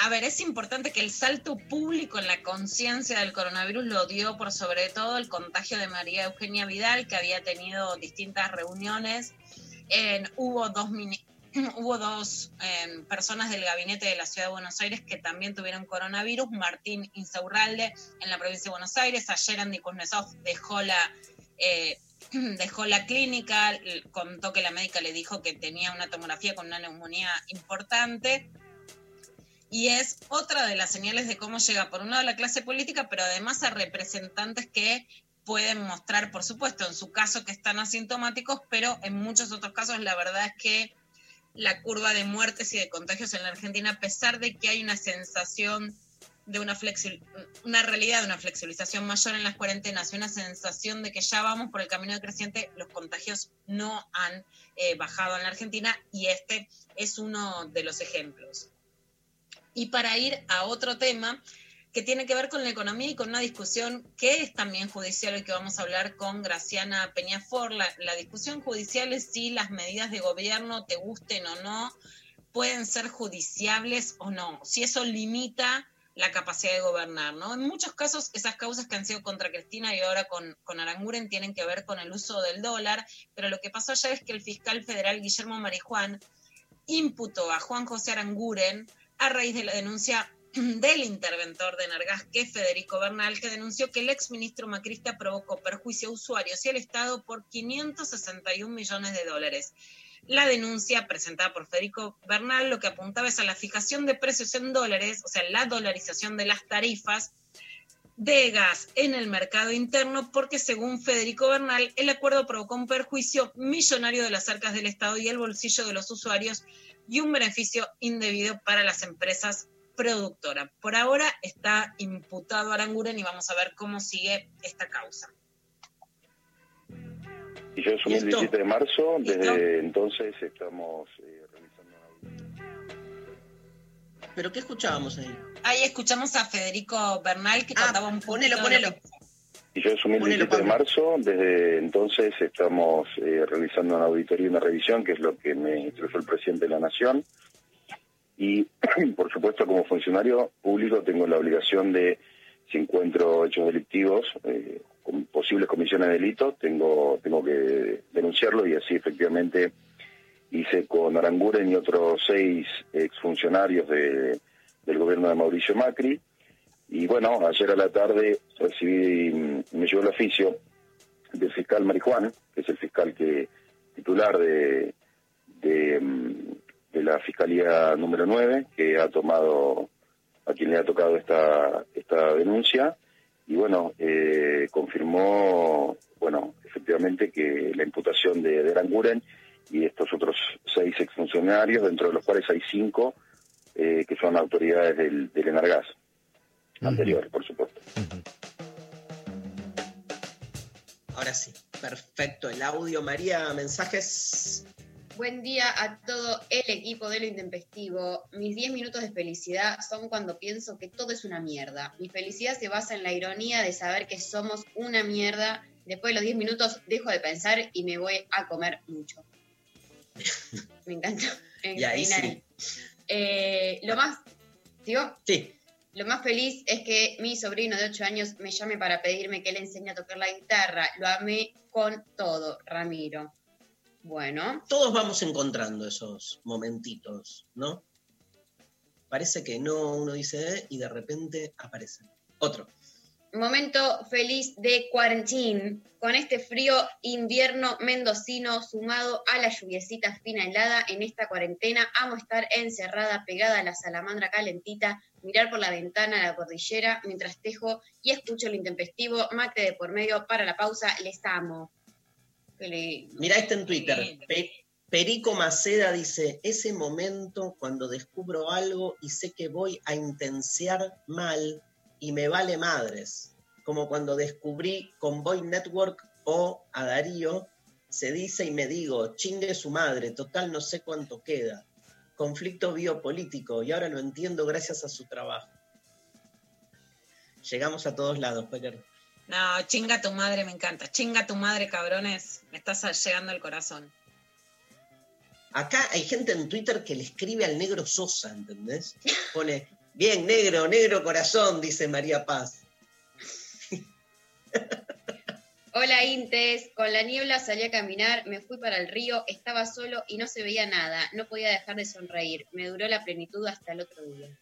a ver, es importante que el salto público en la conciencia del coronavirus lo dio por sobre todo el contagio de María Eugenia Vidal, que había tenido distintas reuniones. hubo dos, hubo dos em, personas del gabinete de la Ciudad de Buenos Aires que también tuvieron coronavirus. Martín Insaurralde en la provincia de Buenos Aires. Ayer Andy Kuznetsov dejó la... Eh, dejó la clínica, contó que la médica le dijo que tenía una tomografía con una neumonía importante y es otra de las señales de cómo llega, por un lado, la clase política, pero además a representantes que pueden mostrar, por supuesto, en su caso que están asintomáticos, pero en muchos otros casos la verdad es que la curva de muertes y de contagios en la Argentina, a pesar de que hay una sensación de una, una realidad de una flexibilización mayor en las cuarentenas una sensación de que ya vamos por el camino de creciente, los contagios no han eh, bajado en la Argentina y este es uno de los ejemplos y para ir a otro tema que tiene que ver con la economía y con una discusión que es también judicial y que vamos a hablar con Graciana Peñafor. La, la discusión judicial es si las medidas de gobierno, te gusten o no, pueden ser judiciables o no, si eso limita la capacidad de gobernar, ¿no? En muchos casos esas causas que han sido contra Cristina y ahora con, con Aranguren tienen que ver con el uso del dólar, pero lo que pasó ayer es que el fiscal federal Guillermo Marijuán imputó a Juan José Aranguren a raíz de la denuncia del interventor de Nargas, que es Federico Bernal, que denunció que el exministro macrista provocó perjuicio a usuarios y al Estado por 561 millones de dólares. La denuncia presentada por Federico Bernal lo que apuntaba es a la fijación de precios en dólares, o sea, la dolarización de las tarifas de gas en el mercado interno, porque según Federico Bernal, el acuerdo provocó un perjuicio millonario de las arcas del Estado y el bolsillo de los usuarios y un beneficio indebido para las empresas productoras. Por ahora está imputado Aranguren y vamos a ver cómo sigue esta causa. Y yo asumí el 17 de marzo, desde entonces estamos eh, realizando ¿Pero qué escuchábamos ahí? Ahí escuchamos a Federico Bernal que ah, contaba un poco. Ponelo, ponelo. Y yo asumí el 17 de marzo, desde entonces estamos eh, realizando una auditoría y una revisión, que es lo que me instruyó el presidente de la Nación. Y, por supuesto, como funcionario público tengo la obligación de, si encuentro hechos delictivos, eh, con posibles comisiones de delitos, tengo, tengo que denunciarlo. Y así efectivamente hice con Aranguren y otros seis exfuncionarios de, del gobierno de Mauricio Macri y bueno, ayer a la tarde recibí, me llegó el oficio del fiscal Marijuán, que es el fiscal que titular de, de, la Fiscalía número 9, que ha tomado, a quien le ha tocado esta, esta denuncia, y bueno, eh, confirmó, bueno, efectivamente que la imputación de, de y estos otros seis exfuncionarios, dentro de los cuales hay cinco eh, que son autoridades del, del Enargas anterior, por supuesto. Ahora sí, perfecto. El audio, María, mensajes. Buen día a todo el equipo de lo intempestivo. Mis 10 minutos de felicidad son cuando pienso que todo es una mierda. Mi felicidad se basa en la ironía de saber que somos una mierda. Después de los 10 minutos dejo de pensar y me voy a comer mucho. me encanta. Y ahí sí. Eh, lo más, ¿digo? Sí. Lo más feliz es que mi sobrino de 8 años me llame para pedirme que le enseñe a tocar la guitarra. Lo amé con todo, Ramiro. Bueno. Todos vamos encontrando esos momentitos, ¿no? Parece que no, uno dice "Eh", y de repente aparece. Otro. Momento feliz de cuarentín, con este frío invierno mendocino sumado a la lluviecita fina helada en esta cuarentena. Amo estar encerrada, pegada a la salamandra calentita, mirar por la ventana a la cordillera mientras tejo y escucho el intempestivo, mate de por medio para la pausa. Les amo. Mirá este en Twitter. Pe- Perico Maceda dice, ese momento cuando descubro algo y sé que voy a intenciar mal y me vale madres, como cuando descubrí Convoy Network o a Darío, se dice y me digo, chingue su madre, total no sé cuánto queda. Conflicto biopolítico y ahora lo entiendo gracias a su trabajo. Llegamos a todos lados, Pecker. No, chinga tu madre, me encanta. Chinga tu madre, cabrones. Me estás llegando al corazón. Acá hay gente en Twitter que le escribe al negro Sosa, ¿entendés? Pone, bien, negro, negro corazón, dice María Paz. Hola Intes, con la niebla salí a caminar, me fui para el río, estaba solo y no se veía nada, no podía dejar de sonreír, me duró la plenitud hasta el otro día.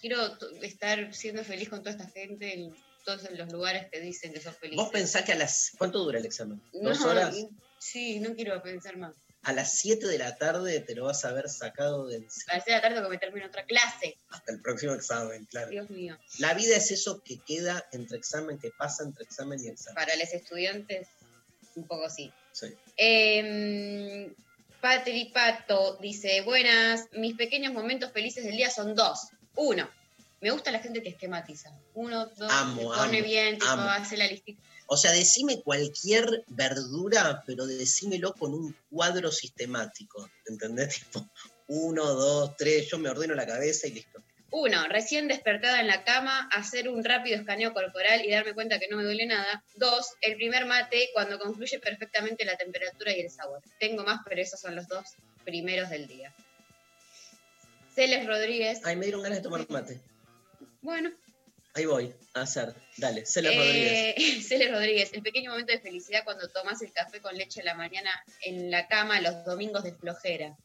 Quiero t- estar siendo feliz con toda esta gente en todos los lugares que dicen que son felices. Vos pensás que a las... ¿Cuánto dura el examen? ¿Dos No, horas? Sí, no quiero pensar más. A las 7 de la tarde te lo vas a haber sacado del... A las seis de la tarde tengo que meterme en otra clase. hasta el próximo examen, claro. Dios mío. La vida es eso que queda entre examen, que pasa entre examen y examen. Para los estudiantes, un poco sí. Sí. Eh, Patri Pato dice, buenas, mis pequeños momentos felices del día son dos. Uno, me gusta la gente que esquematiza. Uno, dos, Amo, se pone amo, bien, tipo, hace la listita. O sea, decime cualquier verdura, pero decímelo con un cuadro sistemático, ¿entendés? Tipo, uno, dos, tres, yo me ordeno la cabeza y listo. Uno, recién despertada en la cama, hacer un rápido escaneo corporal y darme cuenta que no me duele nada. Dos, el primer mate cuando confluye perfectamente la temperatura y el sabor. Tengo más, pero esos son los dos primeros del día. Celes Rodríguez. Ay, me dieron ganas de tomar mate. Bueno, Ahí voy a hacer. Dale, Celia Rodríguez. Eh, Celes Rodríguez, el pequeño momento de felicidad cuando tomas el café con leche a la mañana en la cama los domingos de flojera.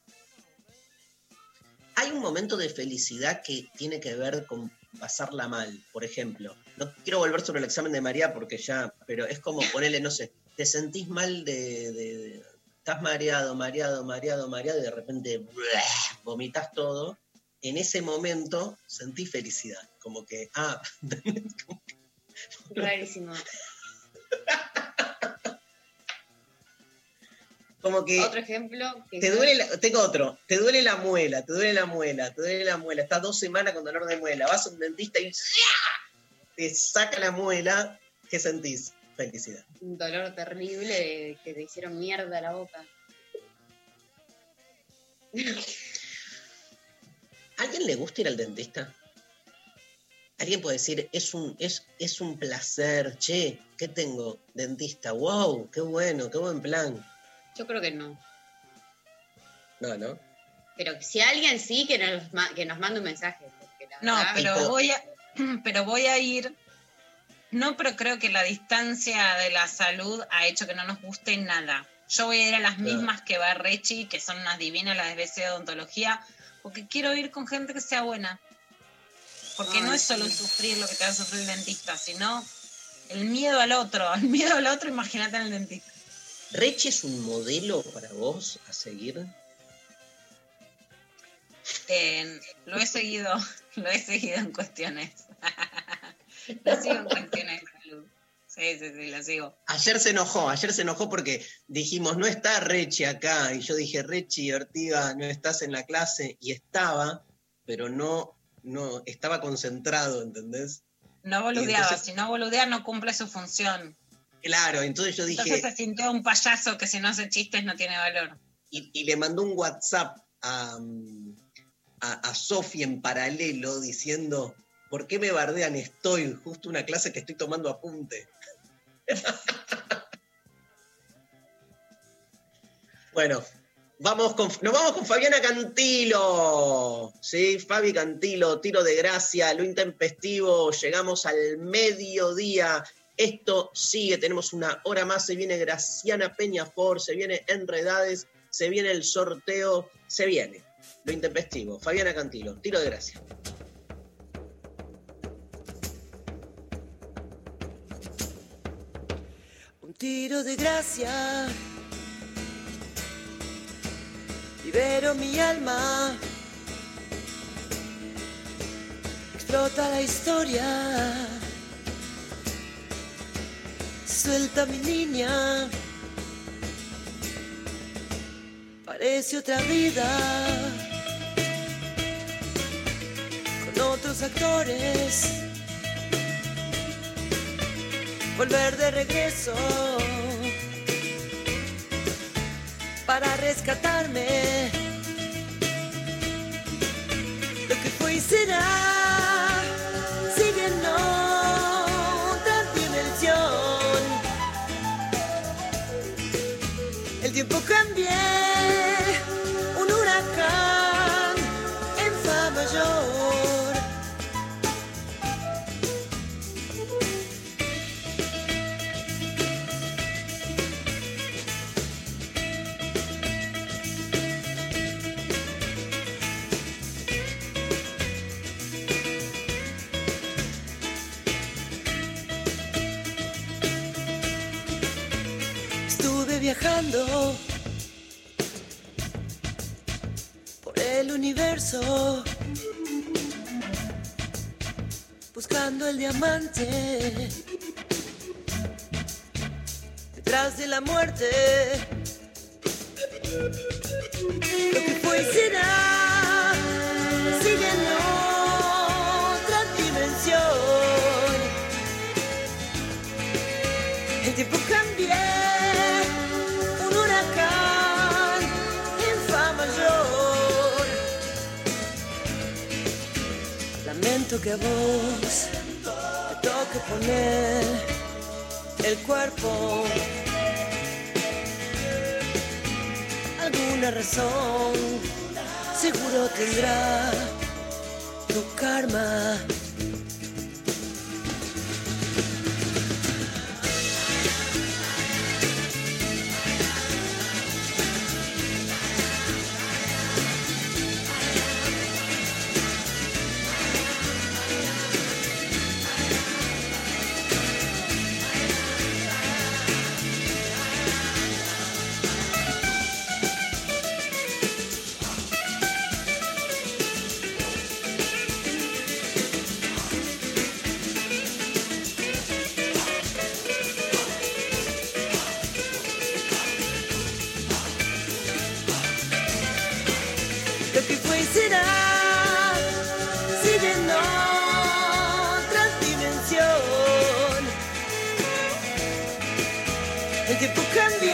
Hay un momento de felicidad que tiene que ver con pasarla mal, por ejemplo. No quiero volver sobre el examen de María porque ya, pero es como ponerle, no sé, te sentís mal de, de- de- estás mareado, mareado, mareado, mareado y de repente vomitas todo. En ese momento sentí felicidad, como que, ah, Rarísimo. como que Otro ejemplo. que te duele, la- tengo otro, te duele la muela, te duele la muela, te duele la muela, estás dos semanas con dolor de muela, vas a un dentista y te saca la muela, ¿qué sentís? Felicidad. un dolor terrible de que te hicieron mierda la boca. ¿A alguien le gusta ir al dentista? Alguien puede decir, es un, es, es un placer, che, ¿qué tengo? Dentista, wow, qué bueno, qué buen plan. Yo creo que no. No, ¿no? Pero si alguien sí, que nos, que nos mande un mensaje. porque la No, verdad- pero voy a, pero voy a ir. No, pero creo que la distancia de la salud ha hecho que no nos guste nada. Yo voy a ir a las mismas que va Rechi, que son unas divinas las de BC de odontología, porque quiero ir con gente que sea buena. Porque no es solo sí. sufrir lo que te va a sufrir el dentista, sino el miedo al otro. El miedo al otro, imagínate en el dentista. ¿Rechi es un modelo para vos a seguir? Eh, lo he seguido, lo he seguido en cuestiones. lo sigo en cuestiones de salud. Sí, sí, sí, lo sigo. Ayer se enojó, ayer se enojó porque dijimos, no está Rechi acá. Y yo dije, Rechi, Ortiga, no estás en la clase. Y estaba, pero no, no, estaba concentrado, ¿entendés? No boludeaba, entonces- si no boludea no cumple su función. Claro, entonces yo dije. Entonces se sintió un payaso que si no hace chistes no tiene valor. Y, y le mandó un WhatsApp a, a, a Sofi en paralelo diciendo: ¿Por qué me bardean? Estoy justo una clase que estoy tomando apunte. bueno, vamos con, nos vamos con Fabiana Cantilo. Sí, Fabi Cantilo, tiro de gracia, lo intempestivo. Llegamos al mediodía. Esto sigue, tenemos una hora más. Se viene Graciana Peñafor, se viene Enredades, se viene el sorteo, se viene. Lo intempestivo. Fabiana Cantilo, tiro de gracia. Un tiro de gracia. Libero mi alma. Explota la historia. Suelta mi niña. Parece otra vida. Con otros actores volver de regreso para rescatarme. Lo que fue será buscando el diamante detrás de la muerte. Lo que fue será sigue en otra dimensión. El tiempo cambié, que a vos toque poner el cuerpo. Alguna razón seguro tendrá tu karma. El tiempo cambié,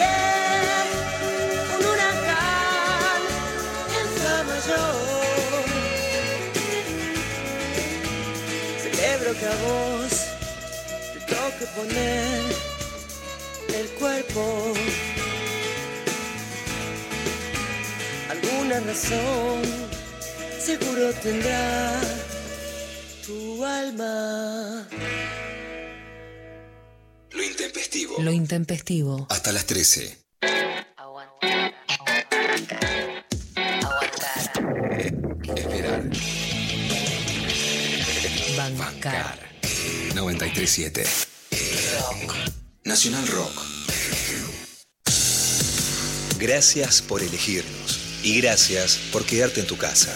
un huracán en fa mayor. Celebro que a vos te toque poner el cuerpo. alguna razón seguro tendrá tu alma. Lo intempestivo. Lo intempestivo. Hasta las 13. Esperar. Bancar. 937. Nacional Rock. Gracias por elegirnos y gracias por quedarte en tu casa.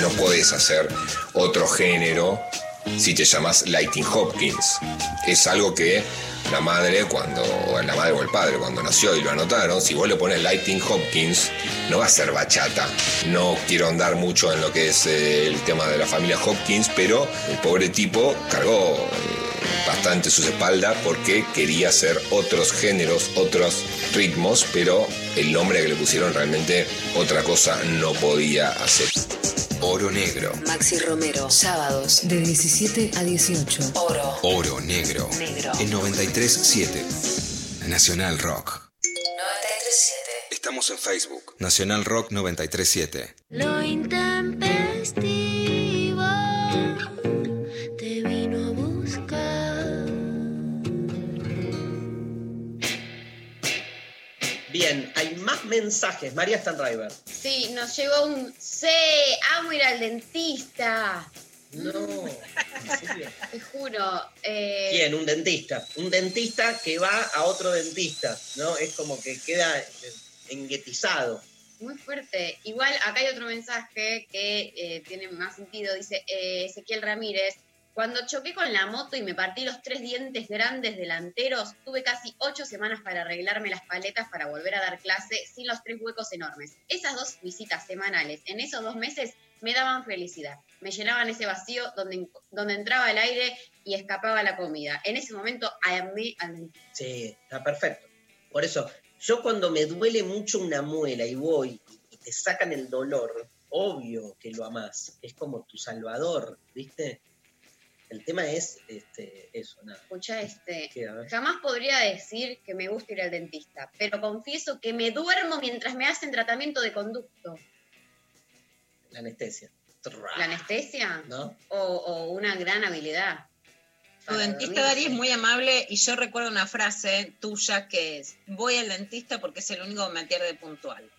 No podés hacer otro género si te llamas Lighting Hopkins. Es algo que la madre cuando, o la madre o el padre cuando nació y lo anotaron, si vos le pones Lighting Hopkins, no va a ser bachata. No quiero andar mucho en lo que es eh, el tema de la familia Hopkins, pero el pobre tipo cargó eh, bastante sus espaldas porque quería hacer otros géneros, otros ritmos, pero el nombre que le pusieron realmente otra cosa no podía hacer. Oro Negro. Maxi Romero, sábados de 17 a 18. Oro. Oro Negro. Negro. En 93.7. Nacional Rock. 93.7. Estamos en Facebook. Nacional Rock 93.7. Lo intempestivo mensajes. María Stanriver. Sí, nos llegó un C, amo ir al dentista. No, ¿en serio? Te juro. eh, ¿Quién? Un dentista. Un dentista que va a otro dentista, ¿no? Es como que queda enguetizado. Muy fuerte. Igual acá hay otro mensaje que eh, tiene más sentido. Dice eh, Ezequiel Ramírez. Cuando choqué con la moto y me partí los tres dientes grandes delanteros, tuve casi ocho semanas para arreglarme las paletas para volver a dar clase sin los tres huecos enormes. Esas dos visitas semanales en esos dos meses me daban felicidad. Me llenaban ese vacío donde, donde entraba el aire y escapaba la comida. En ese momento amé al dentista. Sí, está perfecto. Por eso, yo cuando me duele mucho una muela y voy y te sacan el dolor, obvio que lo amás. Es como tu salvador, ¿viste? El tema es este, eso, nada. Escucha este. Jamás podría decir que me gusta ir al dentista, pero confieso que me duermo mientras me hacen tratamiento de conducto. La anestesia. ¿La anestesia? ¿No? O, o una gran habilidad. Tu dentista dormirse. Dari es muy amable y yo recuerdo una frase tuya que es, voy al dentista porque es el único que me atiende puntual.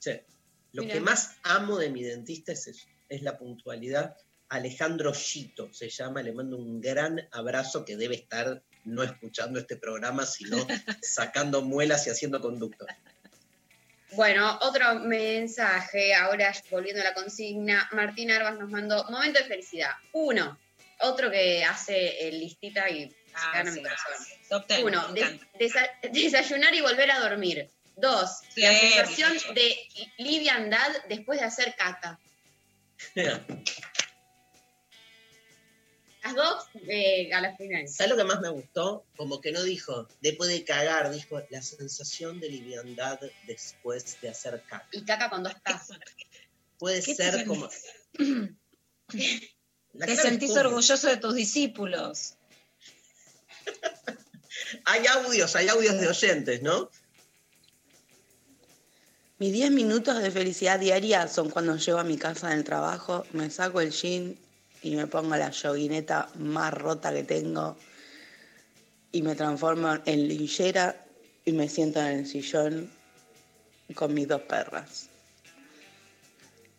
Sí. Lo que más amo de mi dentista es eso, es la puntualidad. Alejandro Chito se llama, le mando un gran abrazo que debe estar no escuchando este programa, sino sacando muelas y haciendo conducto. Bueno, otro mensaje, ahora volviendo a la consigna, Martín Arbas nos mandó momento de felicidad. Uno, otro que hace el listita y Ah, gana sí, mi corazón. Top ten, Uno, desa- desayunar y volver a dormir. Dos, Sí, la sensación de liviandad después de hacer caca. Las dos eh, a la final. ¿Sabes lo que más me gustó? Como que no dijo, después de cagar, dijo la sensación de liviandad después de hacer caca. Y caca cuando estás. Puede ¿Qué ser como... La Te sentís orgulloso de tus discípulos. Hay audios, hay audios de oyentes, ¿no? Mis 10 minutos de felicidad diaria son cuando llego a mi casa del trabajo, me saco el jean y me pongo la yoguineta más rota que tengo y me transformo en linchera y me siento en el sillón con mis dos perras.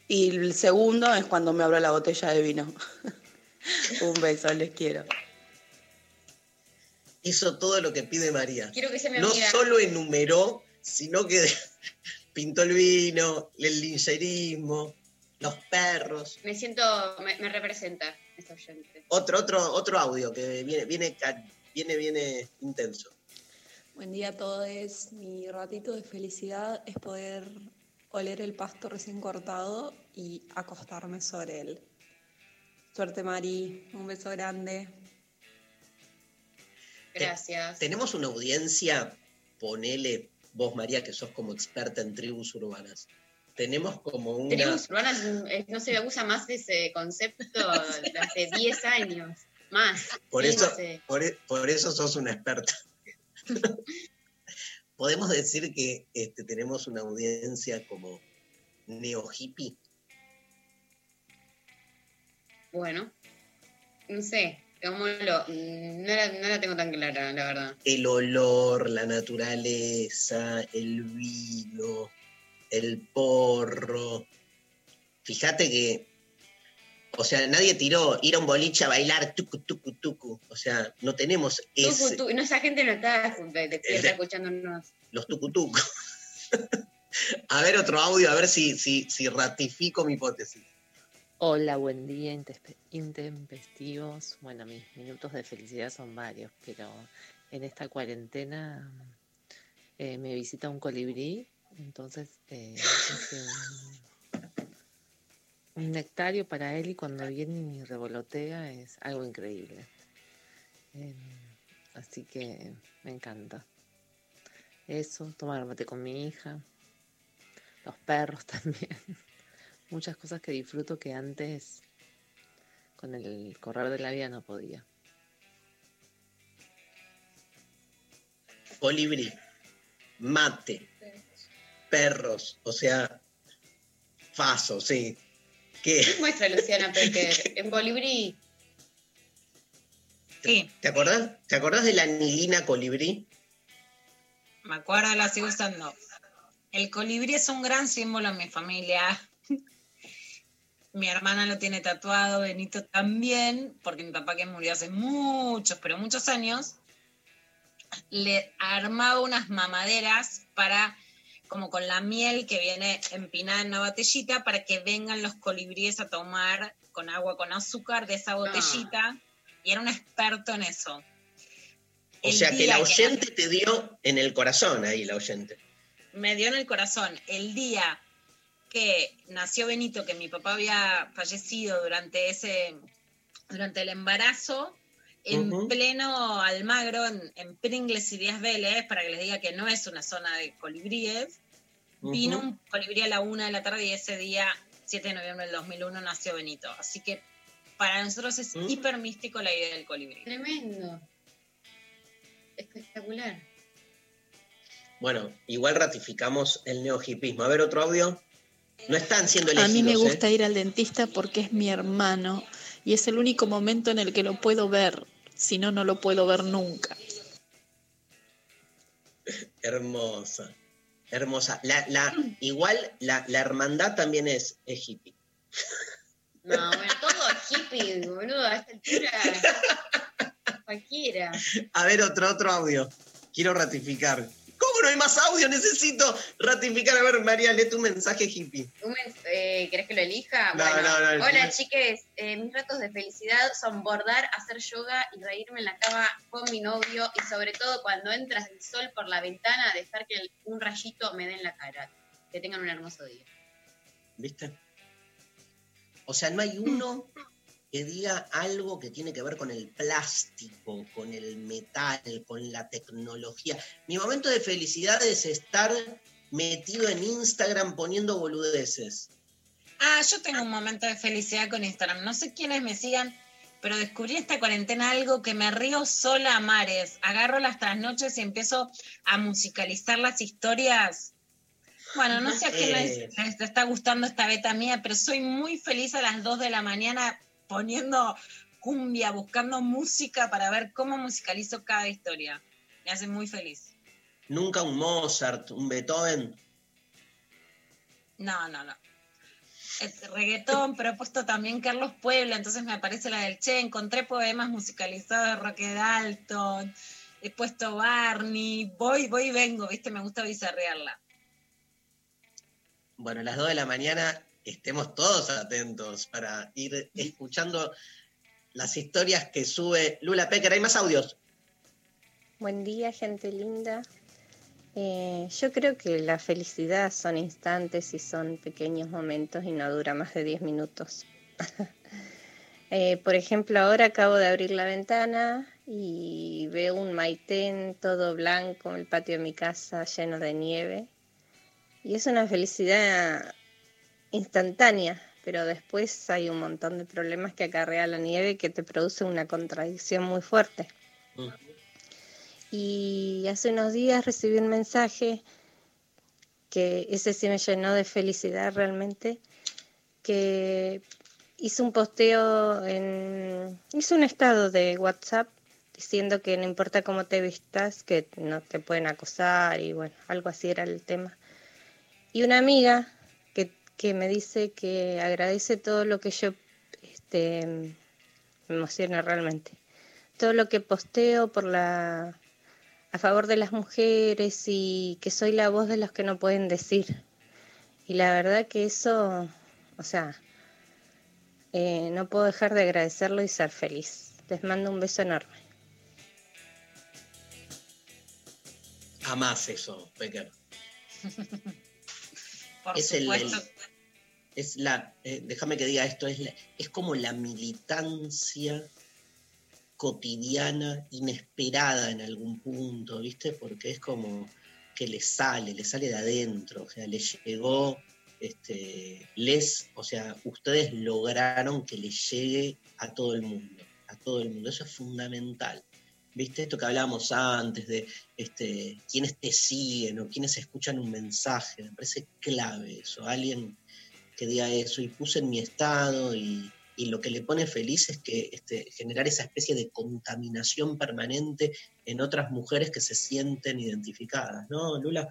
Y el segundo es cuando me abro la botella de vino. Un beso, les quiero. Hizo todo lo que pide María. Quiero que sea mi no amiga. solo enumeró, sino que pintó el vino, el lincherismo, los perros. Me siento, me, me representa esta oyente. Otro, otro, otro audio que viene, viene, viene, viene intenso. Buen día a todos. Mi ratito de felicidad es poder oler el pasto recién cortado y acostarme sobre él. Suerte, Mari. Un beso grande. Gracias. Tenemos una audiencia, ponele vos, María, que sos como experta en tribus urbanas. Tenemos como una. Tribus urbanas, eh, no se usa más ese concepto hace 10 años. Más. Por Sí, eso, no sé. por, e- por eso sos una experta. Podemos decir que este, tenemos una audiencia como neo hippie. Bueno, no sé. cómo lo- mm, no, la, no la tengo tan clara, la verdad. El olor, la naturaleza, el vino, el porro. Fíjate que O sea, nadie tiró ir a un boliche a bailar tucu, tucu, tucu. O sea, no tenemos Tucu, ese, tu- no, esa gente no está despierta Ese- escuchándonos. los tucu, tucu. a ver otro audio, a ver si, si, si ratifico mi hipótesis. Hola, buen día, intempestivos. Bueno, mis minutos de felicidad son varios, pero en esta cuarentena eh, me visita un colibrí, entonces eh, un, un nectario para él y cuando viene y revolotea es algo increíble. Em, así que me encanta. Eso, tomar mate con mi hija, los perros también muchas cosas que disfruto que antes con el correr de la vida no podía. Colibrí, mate, perros, o sea, faso, sí. ¿Qué? Muestra Luciana Pecker en Bolibrí. Sí, ¿Te acordás? ¿Te acordás de la anilina colibrí? me acuerdo, la sigo usando. El colibrí es un gran símbolo en mi familia. Mi hermana lo tiene tatuado, Benito también, porque mi papá que murió hace muchos, pero muchos años, le armaba unas mamaderas para, como con la miel que viene empinada en una botellita, para que vengan los colibríes a tomar con agua con azúcar de esa botellita. Y era un experto en eso. O El sea, que la oyente te dio en el corazón ahí, la oyente. me dio en el corazón el día que nació Benito, que mi papá había fallecido durante ese, durante el embarazo, en pleno Almagro, en, en Pringles y Díaz Vélez, para que les diga que no es una zona de colibríes, vino un colibrí a la una de la tarde y ese día, 7 de noviembre del 2001, nació Benito. Así que para nosotros es hiper místico la idea del colibrí. Tremendo. Espectacular. Bueno, igual ratificamos el neohipismo. A ver, otro audio. No están siendo A elegidos. mí me ¿eh? gusta ir al dentista porque es mi hermano y es el único momento en el que lo puedo ver, si no, no lo puedo ver nunca. Hermosa. Hermosa. La, la, igual la, la hermandad también es, es hippie. No, bueno, todo hippie, boludo, a esta altura. Cualquiera. A ver, otro, otro audio. Quiero ratificar. ¿Cómo no hay más audio? Necesito ratificar. A ver, María, lee tu mensaje hippie. ¿Un mens- eh, ¿Querés que lo elija? No, Bueno, no, no, el hola chiques, Eh, mis ratos de felicidad son bordar, hacer yoga y reírme en la cama con mi novio y sobre todo cuando entras el sol por la ventana dejar que un rayito me dé en la cara. Que tengan un hermoso día. ¿Viste? O sea, no hay uno que diga algo que tiene que ver con el plástico, con el metal, con la tecnología. Mi momento de felicidad es estar metido en Instagram poniendo boludeces. Ah, yo tengo un momento de felicidad con Instagram. No sé quiénes me sigan, pero descubrí esta cuarentena algo que me río sola a mares. Agarro las trasnoches y empiezo a musicalizar las historias. Bueno, no sé a quién les, Eh. les está gustando esta beta mía, pero soy muy feliz a las 2 de la mañana poniendo cumbia, buscando música para ver cómo musicalizo cada historia. Me hace muy feliz. Nunca un Mozart, un Beethoven. No, no, no. Es reggaetón, pero he puesto también Carlos Puebla, entonces me aparece la del Che. Encontré poemas musicalizados de Roque Dalton, he puesto Barney, voy, voy y vengo, ¿viste? Me gusta bizarrearla. Bueno, a las 2 de la mañana estemos todos atentos para ir escuchando las historias que sube Lula Pecker. Hay más audios. Buen día, gente linda. Eh, yo creo que la felicidad son instantes y son pequeños momentos y no dura más de 10 minutos. Eh, por ejemplo, ahora acabo de abrir la ventana y veo un maitén todo blanco en el patio de mi casa lleno de nieve. Y es una felicidad instantánea, pero después hay un montón de problemas que acarrea la nieve que te produce una contradicción muy fuerte. Y hace unos días recibí un mensaje que ese sí me llenó de felicidad realmente, que hizo un posteo en... hizo un estado de WhatsApp diciendo que no importa cómo te vistas, que no te pueden acosar y bueno, algo así era el tema. Y una amiga que, me dice que agradece todo lo que yo este, me emociona realmente. Todo lo que posteo por la a favor de las mujeres y que soy la voz de los que no pueden decir. Y la verdad que eso, o sea, eh, no puedo dejar de agradecerlo y ser feliz. Les mando un beso enorme. Amás eso, Becker. Por es el- supuesto. el- es la, eh, déjame que diga esto, es, es como la militancia cotidiana, inesperada en algún punto, ¿viste? Porque es como que le sale, le sale de adentro, o sea, le llegó, este, les, o sea, ustedes lograron que le llegue a todo el mundo, a todo el mundo, eso es fundamental. ¿Viste esto que hablábamos antes de este, quiénes te siguen o quiénes escuchan un mensaje? Me parece clave eso. Alguien que diga eso y puse en mi estado y, y lo que le pone feliz es que este, generar esa especie de contaminación permanente en otras mujeres que se sienten identificadas, ¿no, Lula?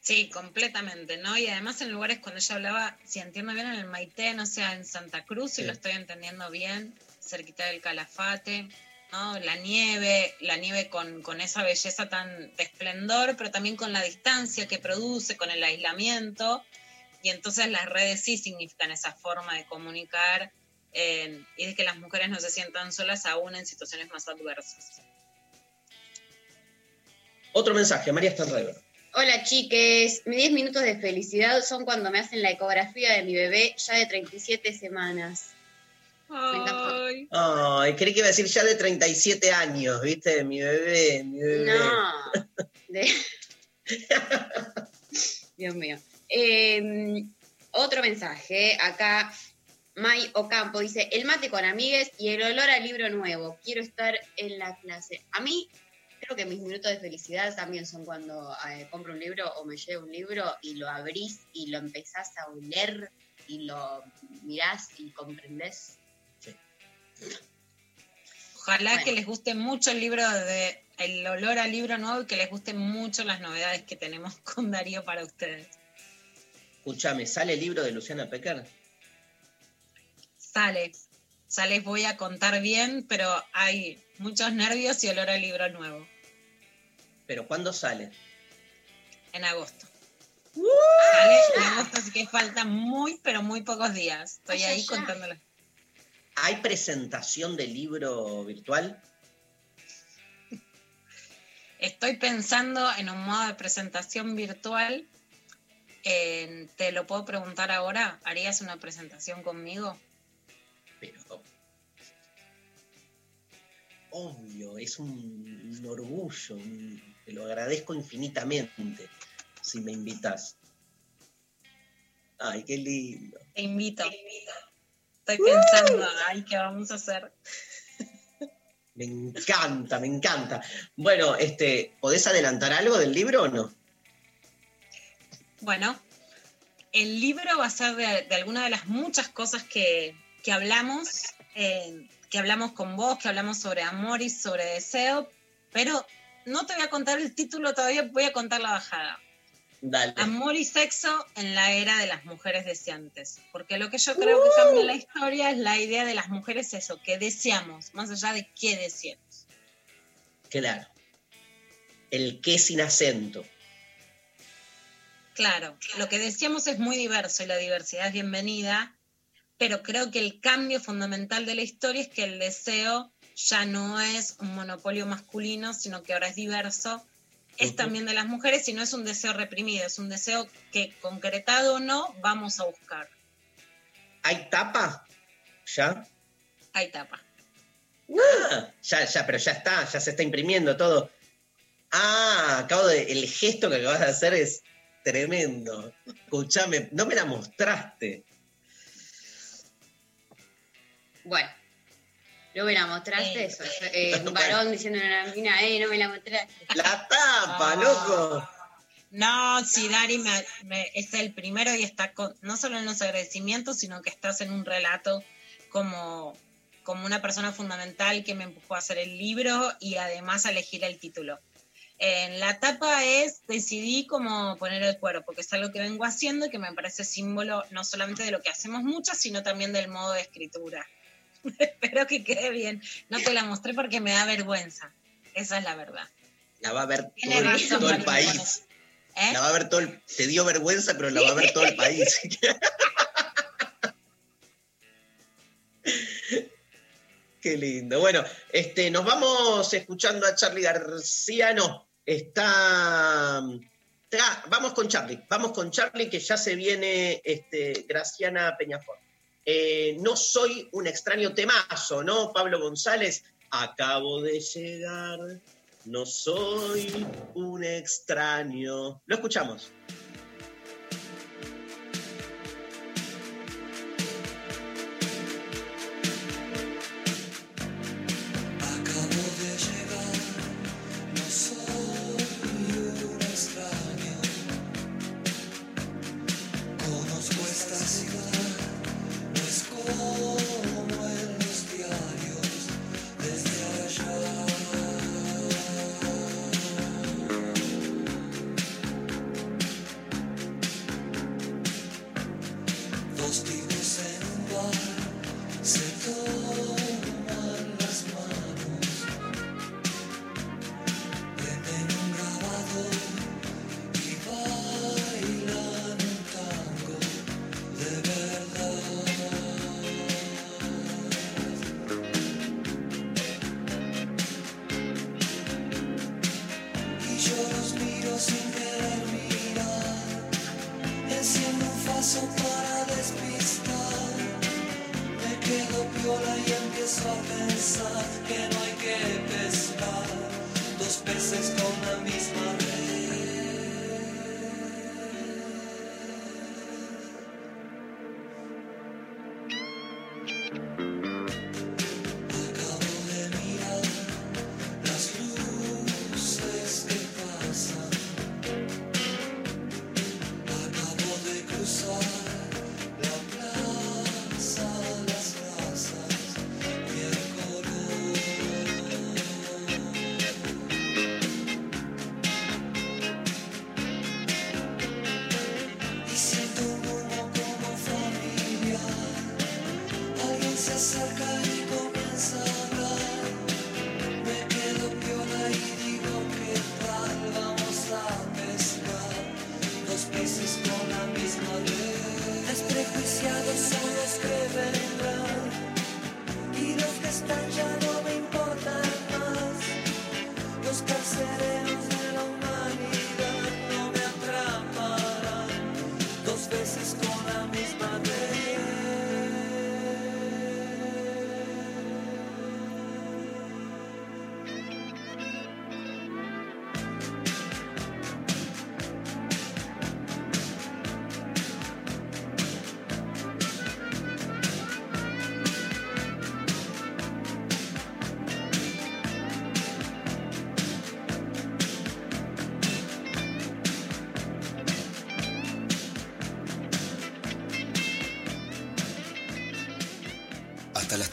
Sí, completamente, ¿no? Y además en lugares cuando ella hablaba, si entiendo bien, en el Maitén, o sea, en Santa Cruz, si Sí. lo estoy entendiendo bien, cerquita del Calafate, ¿no? La nieve, la nieve con, con esa belleza tan de esplendor, pero también con la distancia que produce, con el aislamiento. Y entonces las redes sí significan esa forma de comunicar eh, y de que las mujeres no se sientan solas aún en situaciones más adversas. Otro mensaje, María Stanriver. Hola chiques, mis 10 minutos de felicidad son cuando me hacen la ecografía de mi bebé ya de 37 semanas. Encanta. Ay, creí que iba a decir ya de 37 años, ¿viste? Mi bebé, mi bebé. No. De- Dios mío. Eh, otro mensaje, acá May Ocampo dice, el mate con amigues y el olor al libro nuevo. Quiero estar en la clase. A mí, creo que mis minutos de felicidad también son cuando eh, compro un libro o me llevo un libro y lo abrís y lo empezás a oler y lo mirás y comprendés. Ojalá Bueno. que les guste mucho el libro de el olor al libro nuevo y que les gusten mucho las novedades que tenemos con Darío para ustedes. Escúchame, ¿sale el libro de Luciana Pecker? Sale, sale, voy a contar bien, pero hay muchos nervios y olor al libro nuevo ¿Pero cuándo sale? en agosto. Sale en agosto, así que faltan muy, pero muy pocos días. Estoy ahí ya. contándolo. ¿Hay presentación del libro virtual? Estoy pensando en un modo de presentación virtual. Eh, ¿Te lo puedo preguntar ahora? ¿Harías una presentación conmigo? Pero. Obvio, es un, un orgullo. un- te lo agradezco infinitamente si me invitas. Ay, qué lindo. Te invito. Estoy pensando, ay, ¿qué vamos a hacer? Me encanta, me encanta. Bueno, este, ¿podés adelantar algo del libro o no? Bueno, el libro va a ser de, de alguna de las muchas cosas que, que hablamos, eh, que hablamos con vos, que hablamos sobre amor y sobre deseo, pero no te voy a contar el título todavía, voy a contar la bajada. Dale. Amor y sexo en la era de las mujeres deseantes. Porque lo que yo creo que cambia la historia es la idea de las mujeres, eso, que deseamos, más allá de qué deseamos. Claro. El qué sin acento. Claro, lo que decíamos es muy diverso y la diversidad es bienvenida, pero creo que el cambio fundamental de la historia es que el deseo ya no es un monopolio masculino, sino que ahora es diverso, es también de las mujeres y no es un deseo reprimido, es un deseo que concretado o no vamos a buscar. ¿Hay tapa? ¿Ya? Hay tapa. Ah, ya, ya, pero ya está, ya se está imprimiendo todo. Ah, acabo de. El gesto que acabas de hacer es tremendo. Escúchame, no me la mostraste. Bueno, luego me la mostraste eso. eh, un varón diciendo a una mina, eh, no me la mostraste. La tapa, Ah. loco. No, si Dari me- me- es el primero y está con, no solo en los agradecimientos, sino que estás en un relato como, como una persona fundamental que me empujó a hacer el libro y además a elegir el título. En la tapa es decidí cómo poner el cuerpo, que es algo que vengo haciendo y que me parece símbolo no solamente de lo que hacemos muchas, sino también del modo de escritura. Espero que quede bien. No te la mostré porque me da vergüenza. Esa es la verdad. La va a ver todo, el- todo país. ¿Eh? La va a ver todo el, te dio vergüenza, pero la va a ver todo el país. Qué lindo. Bueno, este, nos vamos escuchando a Charlie García. No, está. vamos con Charlie. Vamos con Charlie, que ya se viene este, Graciana Peñafort. Eh, no soy un extraño temazo, ¿no? Pablo González. Acabo de llegar. No soy un extraño. Lo escuchamos.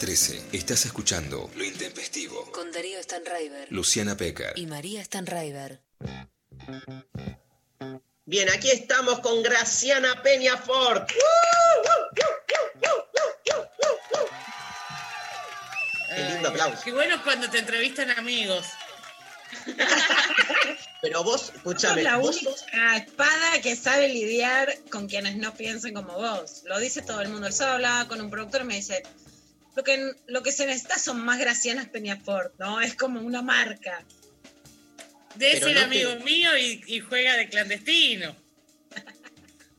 13 estás escuchando Lo Intempestivo. Con Darío Stanraiver. Luciana Pecker. Y María Stanraiver. Bien, aquí estamos con Graciana Peñafort. Qué lindo aplauso. Qué bueno cuando te entrevistan amigos. Pero vos, escúchame, Sos la vos única espada que sabe lidiar con quienes no piensen como vos. Lo dice todo el mundo. El sábado hablaba con un productor y me dice, lo que, lo que se necesita son más Gracianas Peñafort, ¿no? Es como una marca. De te- amigo mío y, y juega de clandestino.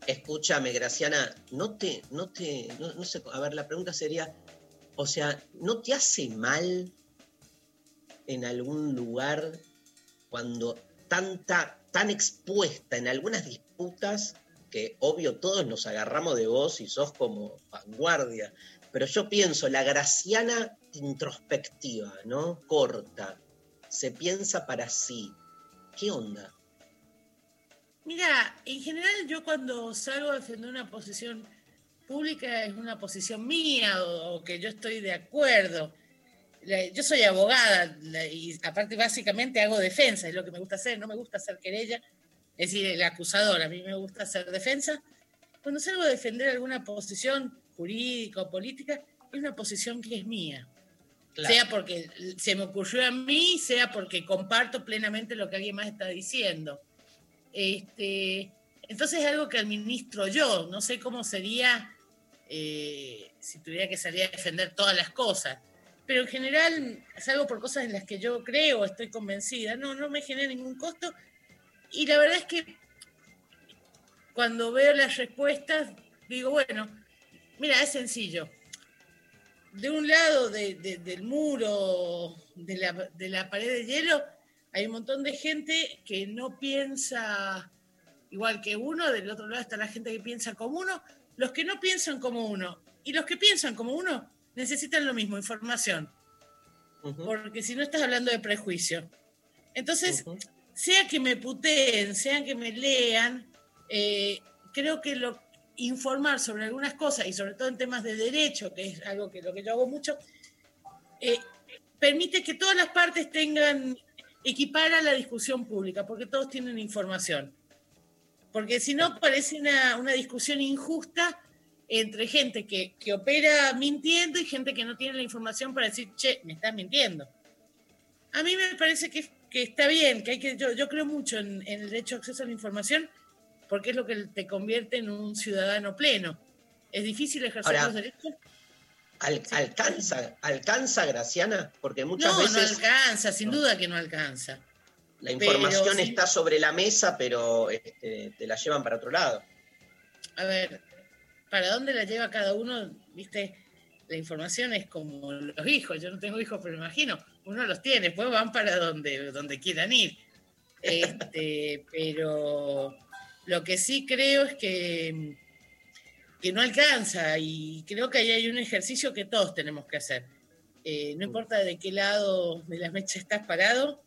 Escúchame, Graciana, no te, no te, no, no sé, a ver, la pregunta sería, o sea, ¿no te hace mal en algún lugar cuando tanta, tan expuesta en algunas disputas que obvio todos nos agarramos de vos y sos como vanguardia, pero yo pienso, la Graciana introspectiva, ¿no? Corta, se piensa para sí. ¿Qué onda? Mira, en general yo cuando salgo a defender una posición pública es una posición mía o, que yo estoy de acuerdo. yo soy abogada y aparte básicamente hago defensa, es lo que me gusta hacer, no me gusta hacer querella, es decir, el acusador, a mí me gusta hacer defensa. Cuando salgo a defender alguna posición jurídica o política, es una posición que es mía. Claro. Sea porque se me ocurrió a mí, sea porque comparto plenamente lo que alguien más está diciendo. Este, entonces es algo que administro yo, no sé cómo sería eh, si tuviera que salir a defender todas las cosas, pero en general salgo por cosas en las que yo creo, estoy convencida, no, no me genera ningún costo y la verdad es que cuando veo las respuestas digo, bueno, mira, es sencillo. De un lado de- de- del muro, de la, de la pared de hielo, hay un montón de gente que no piensa igual que uno, del otro lado está la gente que piensa como uno, los que no piensan como uno y los que piensan como uno necesitan lo mismo, información, porque si no estás hablando de prejuicio. Entonces, sea que me puteen, sea que me lean, eh, creo que lo, informar sobre algunas cosas y sobre todo en temas de derecho, que es algo que lo que yo hago mucho, eh, permite que todas las partes tengan equipara la discusión pública, porque todos tienen información. Porque si no, parece una, una discusión injusta entre gente que, que opera mintiendo y gente que no tiene la información para decir, che, me estás mintiendo. A mí me parece que, que está bien, que hay que, yo, yo creo mucho en, en el derecho a acceso a la información, porque es lo que te convierte en un ciudadano pleno. Es difícil ejercer Ahora, los derechos. Al- alcanza, alcanza, Graciana, porque muchas No, no veces alcanza, sin duda que no alcanza. la información pero sí. está sobre la mesa, pero este, te la llevan para otro lado. a ver, ¿para dónde la lleva cada uno? Viste, la información es como los hijos. Yo no tengo hijos, pero me imagino, uno los tiene, después van para donde, donde quieran ir. Este, pero lo que sí creo es que, que no alcanza y creo que ahí hay un ejercicio que todos tenemos que hacer. Eh, no importa de qué lado de la mecha estás parado,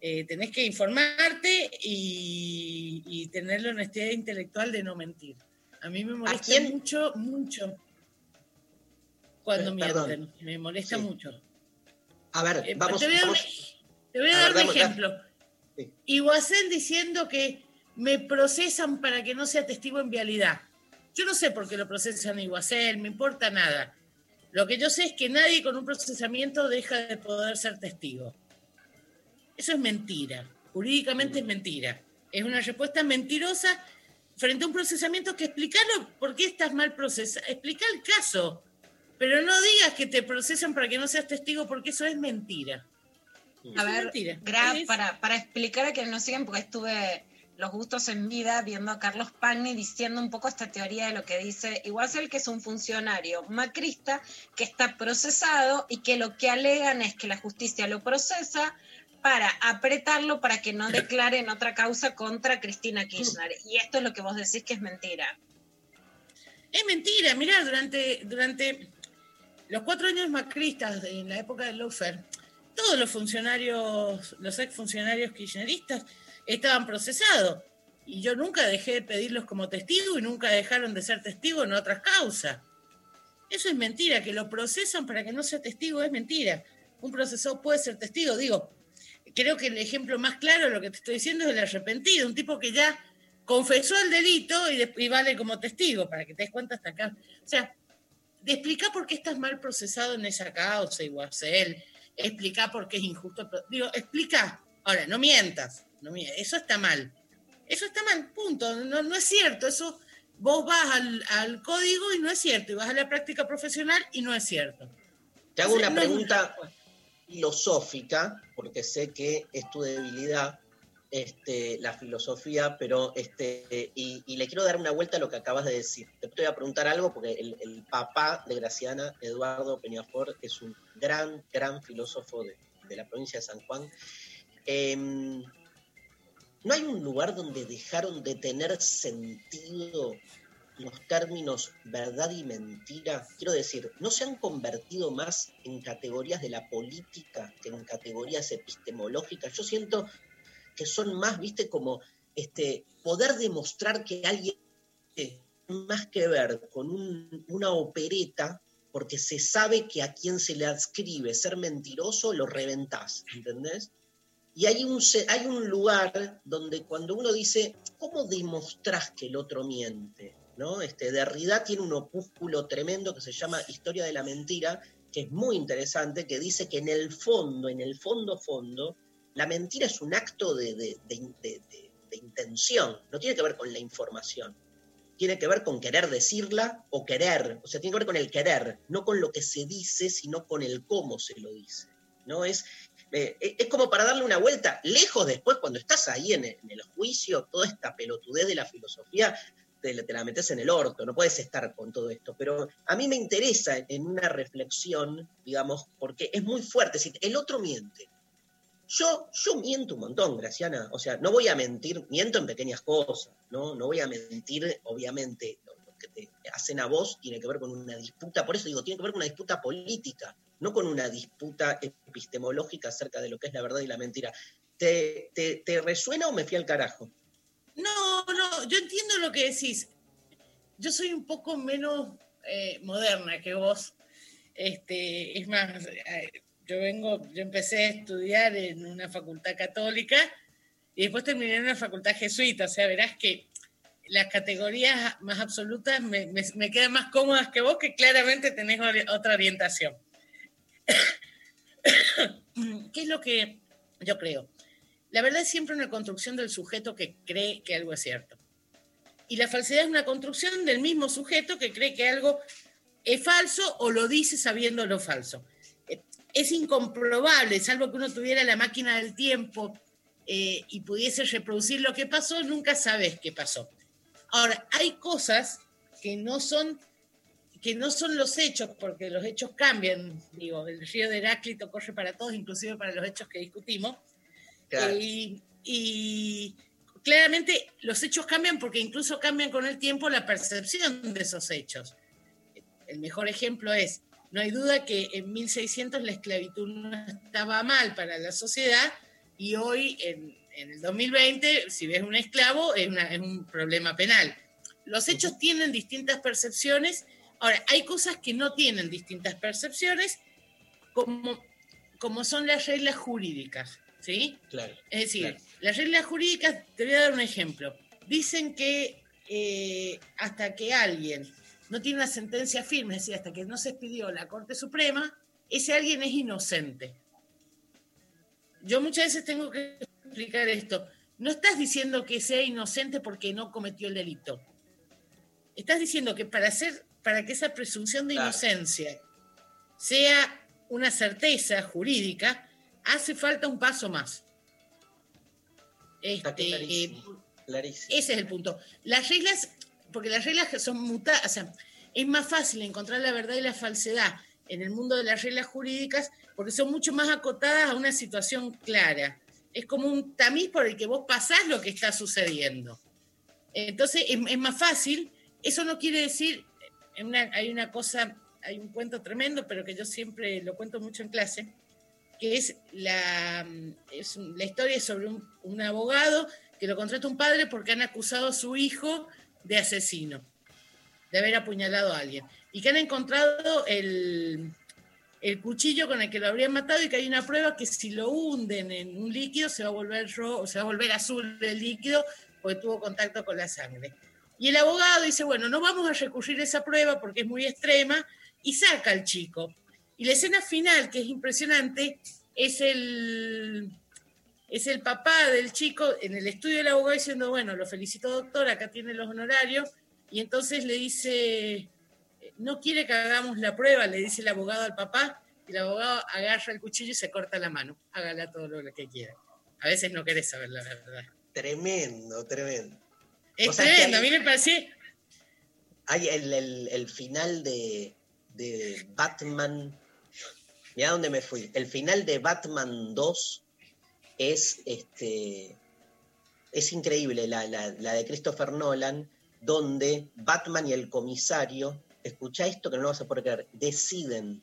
eh, tenés que informarte y, y tener la honestidad intelectual de no mentir. A mí me molesta mucho, mucho cuando Eh, mienten. Me molesta Sí. mucho. A ver, Eh, vamos, te voy a vamos- te voy a a dar ver, un ejemplo. Sí. Iguacén diciendo que me procesan para que no sea testigo en vialidad. Yo no sé por qué lo procesan a Iguacén, me importa nada. Lo que yo sé es que nadie con un procesamiento deja de poder ser testigo. Eso es mentira. Jurídicamente es mentira. Es una respuesta mentirosa frente a un procesamiento que explicarlo por qué estás mal procesado. Explica el caso. Pero no digas que te procesan para que no seas testigo porque eso es mentira. A Eso es ver, mentira. Gra, Es- para, para explicar a quienes nos siguen, porque estuve los gustos en vida viendo a Carlos Pagni diciendo un poco esta teoría de lo que dice Iguacel, que es un funcionario macrista que está procesado y que lo que alegan es que la justicia lo procesa para apretarlo para que no declare en otra causa contra Cristina Kirchner. Y esto es lo que vos decís que es mentira. Es mentira, mirá, durante, durante los cuatro años macristas, en la época del lawfare, todos los funcionarios, los exfuncionarios kirchneristas estaban procesados. Y yo nunca dejé de pedirlos como testigo y nunca dejaron de ser testigos en otras causas. Eso es mentira, que lo procesan para que no sea testigo es mentira. Un procesado puede ser testigo, digo. Creo que el ejemplo más claro de lo que te estoy diciendo es el arrepentido, un tipo que ya confesó el delito y, y vale como testigo, para que te des cuenta hasta acá. O sea, de explicar por qué estás mal procesado en esa causa, Iguacel, explicar por qué es injusto. Digo, explica. Ahora, no mientas. No mie- eso está mal. Eso está mal, punto. No, no es cierto. Eso vos vas al, al código y no es cierto. Y vas a la práctica profesional y no es cierto. Te hago una no pregunta filosófica, porque sé que es tu debilidad, este, la filosofía, pero este, y, y le quiero dar una vuelta a lo que acabas de decir. Te voy a preguntar algo porque el, el papá de Graciana, Eduardo Peñafort, es un gran, gran filósofo de, de la provincia de San Juan. Em, ¿No hay un lugar donde dejaron de tener sentido los términos verdad y mentira? Quiero decir, ¿no se han convertido más en categorías de la política que en categorías epistemológicas? Yo siento que son más, viste, como este, poder demostrar que alguien tiene más que ver con un- una opereta porque se sabe que a quien se le adscribe ser mentiroso lo reventás, ¿entendés? Y hay un, hay un lugar donde cuando uno dice, ¿cómo demostrás que el otro miente? ¿No? Este, Derrida tiene un opúsculo tremendo que se llama Historia de la Mentira, que es muy interesante, que dice que en el fondo, en el fondo, fondo, la mentira es un acto de- de- de- de intención, no tiene que ver con la información tiene que ver con querer decirla o querer, o sea, tiene que ver con el querer, no con lo que se dice, sino con el cómo se lo dice. ¿no? Es, eh, es como para darle una vuelta, lejos después, cuando estás ahí en el, juicio, toda esta pelotudez de la filosofía, te, la- te la metes en el orto, no puedes estar con todo esto. Pero a mí me interesa en una reflexión, digamos, porque es muy fuerte, decir, el otro miente. Yo, yo miento un montón, Graciana. O sea, no voy a mentir, miento en pequeñas cosas, ¿no? No voy a mentir, obviamente, lo que te hacen a vos tiene que ver con una disputa, por eso digo, tiene que ver con una disputa política, no con una disputa epistemológica acerca de lo que es la verdad y la mentira. ¿Te, resuena o me fui al carajo? No, no, yo entiendo lo que decís. Yo soy un poco menos eh, moderna que vos. Este, es más, eh, yo vengo, yo empecé a estudiar en una facultad católica y después terminé en una facultad jesuita. O sea, verás que las categorías más absolutas me, me- quedan más cómodas que vos, que claramente tenés otra orientación. ¿Qué es lo que yo creo? La verdad es siempre una construcción del sujeto que cree que algo es cierto. Y la falsedad es una construcción del mismo sujeto que cree que algo es falso o lo dice sabiendo lo falso. Es incomprobable, salvo que uno tuviera la máquina del tiempo eh, y pudiese reproducir lo que pasó, nunca sabes qué pasó. Ahora, hay cosas que no son que no son los hechos, porque los hechos cambian, digo, el río de Heráclito corre para todos, inclusive para los hechos que discutimos, Claro. Eh, y, y claramente los hechos cambian porque incluso cambian con el tiempo la percepción de esos hechos. El mejor ejemplo es, no hay duda que en 1600 la esclavitud no estaba mal para la sociedad y hoy, en, en el 2020, si ves un esclavo, es, una- es un problema penal. Los hechos tienen distintas percepciones. Ahora, hay cosas que no tienen distintas percepciones, como, como son las reglas jurídicas, ¿sí? Claro. Es decir, Claro. las reglas jurídicas, te voy a dar un ejemplo. Dicen que eh, hasta que alguien no tiene una sentencia firme, es decir, hasta que no se expidió la Corte Suprema, ese alguien es inocente. Yo muchas veces tengo que explicar esto. No estás diciendo que sea inocente porque no cometió el delito. Estás diciendo que para, hacer, para que esa presunción de Claro. inocencia sea una certeza jurídica, hace falta un paso más. Este, clarísimo, clarísimo. ese es el punto. Las reglas, porque las reglas son mutadas, o sea, es más fácil encontrar la verdad y la falsedad en el mundo de las reglas jurídicas porque son mucho más acotadas a una situación clara. Es como un tamiz por el que vos pasás lo que está sucediendo. Entonces es, es más fácil. Eso no quiere decir, hay una cosa, hay un cuento tremendo, pero que yo siempre lo cuento mucho en clase, que es la, es la historia sobre un, abogado que lo contrata un padre porque han acusado a su hijo de asesino, de haber apuñalado a alguien, y que han encontrado el, el cuchillo con el que lo habrían matado y que hay una prueba que si lo hunden en un líquido se va a volver ro- se va a volver azul el líquido porque tuvo contacto con la sangre. Y el abogado dice, bueno, no vamos a recurrir a esa prueba porque es muy extrema, y saca al chico. Y la escena final, que es impresionante, es el, es el papá del chico en el estudio del abogado diciendo, bueno, lo felicito doctor, acá tiene los honorarios, y entonces le dice, no quiere que hagamos la prueba, le dice el abogado al papá, y el abogado agarra el cuchillo y se corta la mano, hágala todo lo que quiera. A veces no querés saber la verdad. Tremendo, tremendo. Es O sea, que tremendo, a hay- mí me pareció... Hay el, el- el final de, de Batman. Mira dónde me fui. El final de Batman 2 es este. Es increíble, la, la- la de Christopher Nolan, donde Batman y el comisario, escucha esto que no lo vas a poder creer, deciden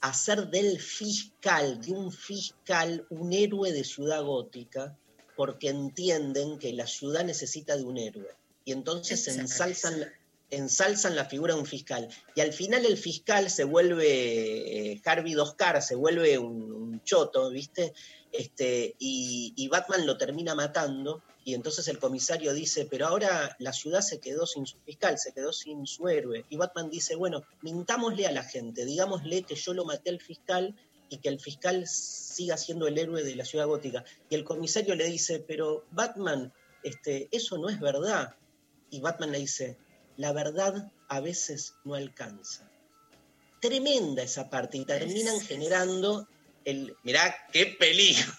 hacer del fiscal, de un fiscal, un héroe de ciudad gótica, porque entienden que la ciudad necesita de un héroe. Y entonces ensalzan, la- ensalzan la figura de un fiscal. Y al final el fiscal se vuelve, eh, Harvey Doscar, se vuelve un, un choto, ¿viste? Este, y, y Batman lo termina matando. Y entonces el comisario dice, pero ahora la ciudad se quedó sin su fiscal, se quedó sin su héroe. Y Batman dice, bueno, mintámosle a la gente, digámosle que yo lo maté al fiscal y que el fiscal siga siendo el héroe de la ciudad gótica. Y el comisario le dice, pero Batman, este, eso no es verdad. Y Batman le dice, la verdad a veces no alcanza. Tremenda esa parte y terminan generando el, mirá qué peligro.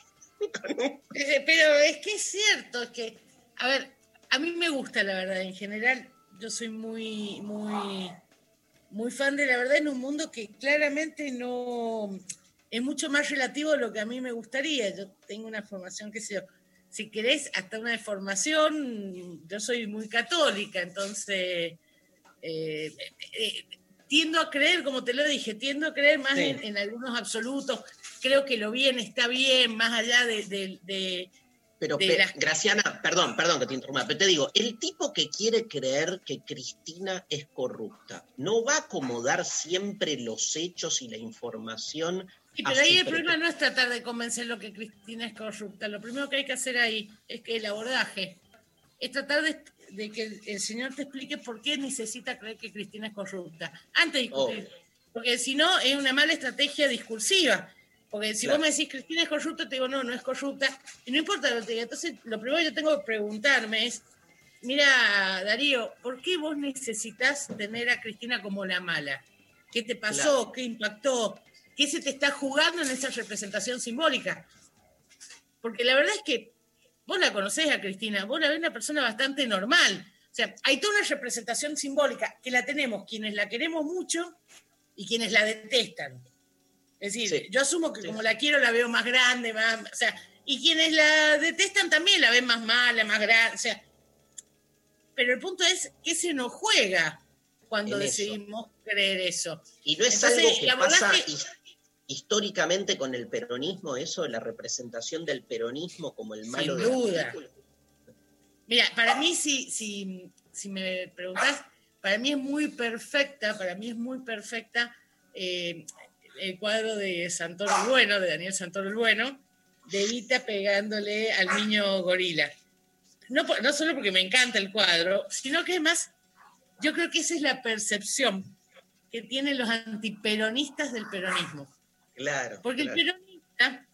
Eh, Pero es que es cierto, es que, a ver, a mí me gusta la verdad, en general, yo soy muy, muy, muy fan de la verdad en un mundo que claramente no es mucho más relativo a lo que a mí me gustaría. Yo tengo una formación, qué sé yo, si querés, hasta una deformación, yo soy muy católica, entonces eh, eh, tiendo a creer, como te lo dije, tiendo a creer más Sí. en, en algunos absolutos. Creo que lo bien está bien, más allá de, de- de- Pero, de pe- las- Graciana, perdón, perdón que te interrumpa, pero te digo, el tipo que quiere creer que Cristina es corrupta, ¿no va a acomodar siempre los hechos y la información? Sí, pero ahí el problema no es tratar de convencerlo que Cristina es corrupta. Lo primero que hay que hacer ahí es que el abordaje es tratar de, de que el, señor te explique por qué necesita creer que Cristina es corrupta. Antes de discutir. Porque si no, es una mala estrategia discursiva. Porque si Claro. vos me decís Cristina es corrupta, te digo no, no es corrupta. Y no importa lo que te diga. Entonces, lo primero que yo tengo que preguntarme es: mira, Darío, ¿por qué vos necesitas tener a Cristina como la mala? ¿Qué te pasó? Claro. ¿Qué impactó? ¿Qué se te está jugando en esa representación simbólica? Porque la verdad es que vos la conocés a Cristina, vos la ves una persona bastante normal. O sea, hay toda una representación simbólica que la tenemos quienes la queremos mucho y quienes la detestan. Es decir, yo asumo que como la quiero la veo más grande, más, o sea, y quienes la detestan también la ven más mala, más grande, o sea, pero el punto es que se nos juega cuando decidimos creer eso. Y no es Entonces, algo que pasa his- históricamente con el peronismo, eso, la representación del peronismo como el malo Sin de la duda. película. Mira, para mí, si, si, si me preguntás, para mí es muy perfecta, para mí es muy perfecta eh, el cuadro de Santoro el Bueno, de Daniel Santoro el Bueno, de Evita pegándole al niño gorila. No, no solo porque me encanta el cuadro, sino que además yo creo que esa es la percepción que tienen los antiperonistas del peronismo. Claro. Porque claro. el peronista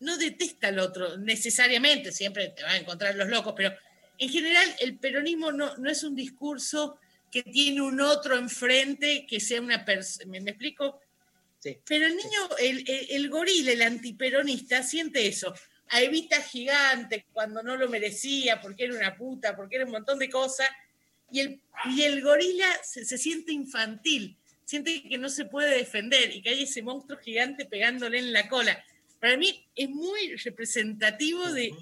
no detesta al otro necesariamente, siempre te van a encontrar los locos, pero en general el peronismo no, no es un discurso que tiene un otro enfrente que sea una persona. ¿Me, me explico? Pero el niño, el, el, el gorila, el antiperonista, siente eso. A Evita gigante cuando no lo merecía, porque era una puta, porque era un montón de cosas. Y el, y el gorila se, se siente infantil, siente que no se puede defender y que hay ese monstruo gigante pegándole en la cola. Para mí es muy representativo de,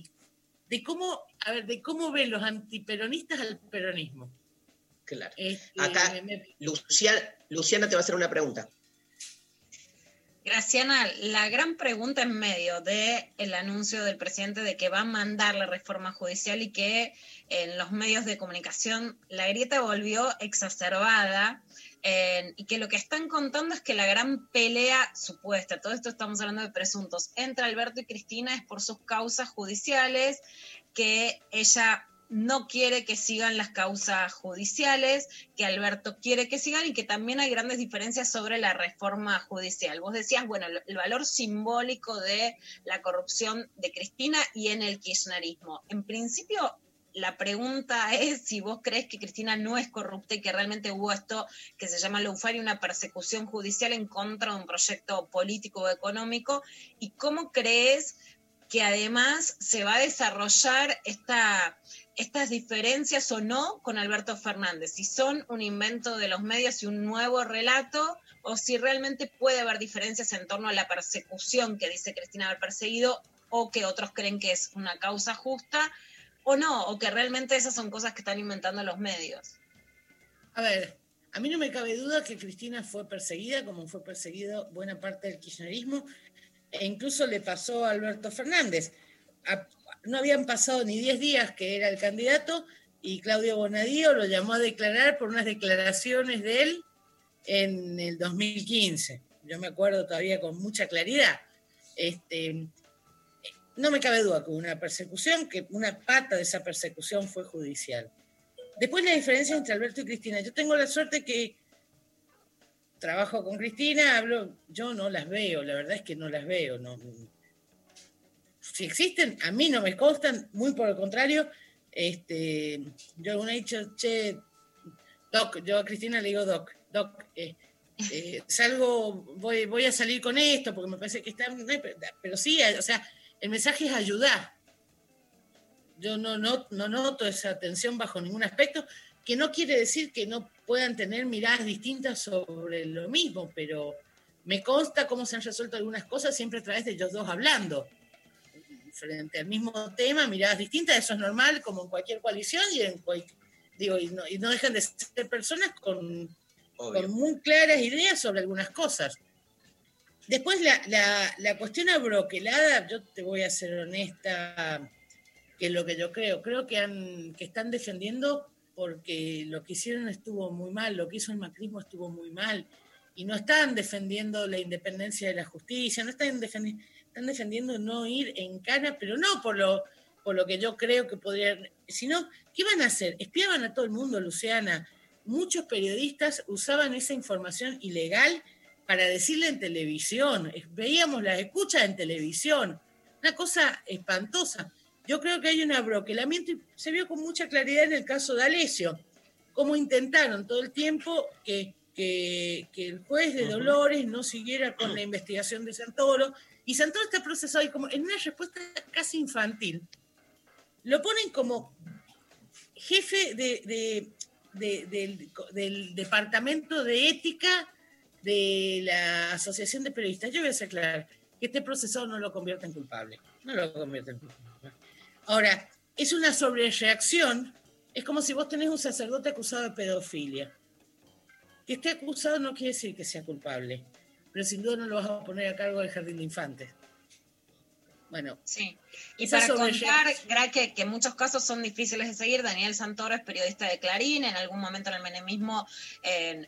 de cómo, a ver, de cómo ven los antiperonistas al peronismo. Claro. Este, Acá, me- me- Luciana, Luciana te va a hacer una pregunta. Graciana, la gran pregunta en medio del anuncio del presidente de que va a mandar la reforma judicial y que en los medios de comunicación la grieta volvió exacerbada y que lo que están contando es que la gran pelea supuesta, todo esto estamos hablando de presuntos, entre Alberto y Cristina es por sus causas judiciales, que ella no quiere que sigan las causas judiciales, que Alberto quiere que sigan y que también hay grandes diferencias sobre la reforma judicial. Vos decías, bueno, el valor simbólico de la corrupción de Cristina y en el kirchnerismo. En principio, la pregunta es si vos crees que Cristina no es corrupta y que realmente hubo esto que se llama y una persecución judicial en contra de un proyecto político o económico, y cómo crees que además se va a desarrollar esta, estas diferencias o no con Alberto Fernández, si son un invento de los medios y un nuevo relato, o si realmente puede haber diferencias en torno a la persecución que dice Cristina haber perseguido, o que otros creen que es una causa justa, o no, o que realmente esas son cosas que están inventando los medios. A ver, a mí no me cabe duda que Cristina fue perseguida, como fue perseguido buena parte del kirchnerismo, e incluso le pasó a Alberto Fernández. No habían pasado ni 10 días que era el candidato y Claudio Bonadío lo llamó a declarar por unas declaraciones de él en el 2015. Yo me acuerdo todavía con mucha claridad. Este, no me cabe duda que una persecución, que una pata de esa persecución fue judicial. Después la diferencia entre Alberto y Cristina. Yo tengo la suerte que trabajo con Cristina, hablo, yo no las veo, la verdad es que no las veo. No, si existen, a mí no me constan, muy por el contrario. Este, yo alguna he dicho, che, Doc, yo a Cristina le digo Doc, Doc, eh, eh, salgo, voy, voy a salir con esto porque me parece que está, pero sí, o sea, el mensaje es ayudar. Yo no, no, no noto esa tensión bajo ningún aspecto, que no quiere decir que no puedan tener miradas distintas sobre lo mismo, pero me consta cómo se han resuelto algunas cosas siempre a través de ellos dos hablando. Frente al mismo tema, miradas distintas, eso es normal, como en cualquier coalición, y, en digo, y, no, y no dejan de ser personas con, con muy claras ideas sobre algunas cosas. Después la, la, cuestión abroquelada, yo te voy a ser honesta, que es lo que yo creo. Creo que, han, que están defendiendo porque lo que hicieron estuvo muy mal, lo que hizo el macrismo estuvo muy mal, y no están defendiendo la independencia de la justicia, no están defendiendo, están defendiendo no ir en cana, pero no por lo, por lo que yo creo que podrían, sino, ¿qué van a hacer? Espiaban a todo el mundo, Luciana. Muchos periodistas usaban esa información ilegal para decirle en televisión. Veíamos las escuchas en televisión. Una cosa espantosa. Yo creo que hay un abroquelamiento y se vio con mucha claridad en el caso de Alesio, cómo intentaron todo el tiempo que, que, el juez de Dolores no siguiera con la investigación de Santoro. Y Santoro está procesado y como en una respuesta casi infantil. Lo ponen como jefe de, del, del departamento de ética de la Asociación de Periodistas, yo voy a ser clara, que este proceso no lo convierte en culpable. No lo convierte en culpable. Ahora, es una sobrereacción. Es como si vos tenés un sacerdote acusado de pedofilia. Que esté acusado no quiere decir que sea culpable, pero sin duda no lo vas a poner a cargo del jardín de infantes. Bueno, sí. Y para contar, que, que muchos casos son difíciles de seguir, Daniel Santoro es periodista de Clarín, en algún momento en el menemismo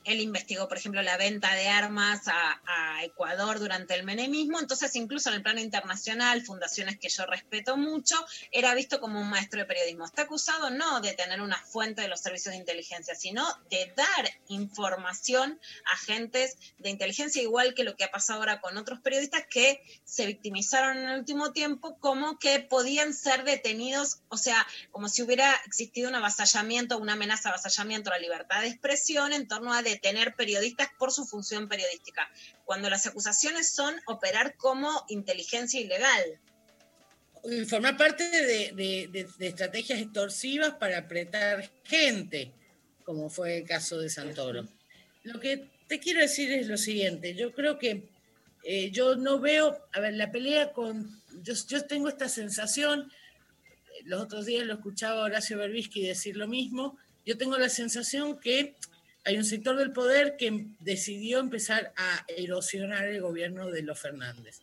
él investigó, por ejemplo, la venta de armas a, Ecuador durante el menemismo, entonces incluso en el plano internacional, fundaciones que yo respeto mucho, era visto como un maestro de periodismo. Está acusado no de tener una fuente de los servicios de inteligencia, sino de dar información a agentes de inteligencia, igual que lo que ha pasado ahora con otros periodistas que se victimizaron en el último tiempo como que podían ser detenidos, o sea, como si hubiera existido un avasallamiento, una amenaza de avasallamiento a la libertad de expresión en torno a detener periodistas por su función periodística, cuando las acusaciones son operar como inteligencia ilegal. Formar parte de, estrategias extorsivas para apretar gente, como fue el caso de Santoro. Lo que te quiero decir es lo siguiente, yo creo que eh, yo no veo, a ver, la pelea con yo, tengo esta sensación, los otros días lo escuchaba Horacio Berbisky decir lo mismo, yo tengo la sensación que hay un sector del poder que decidió empezar a erosionar el gobierno de los Fernández.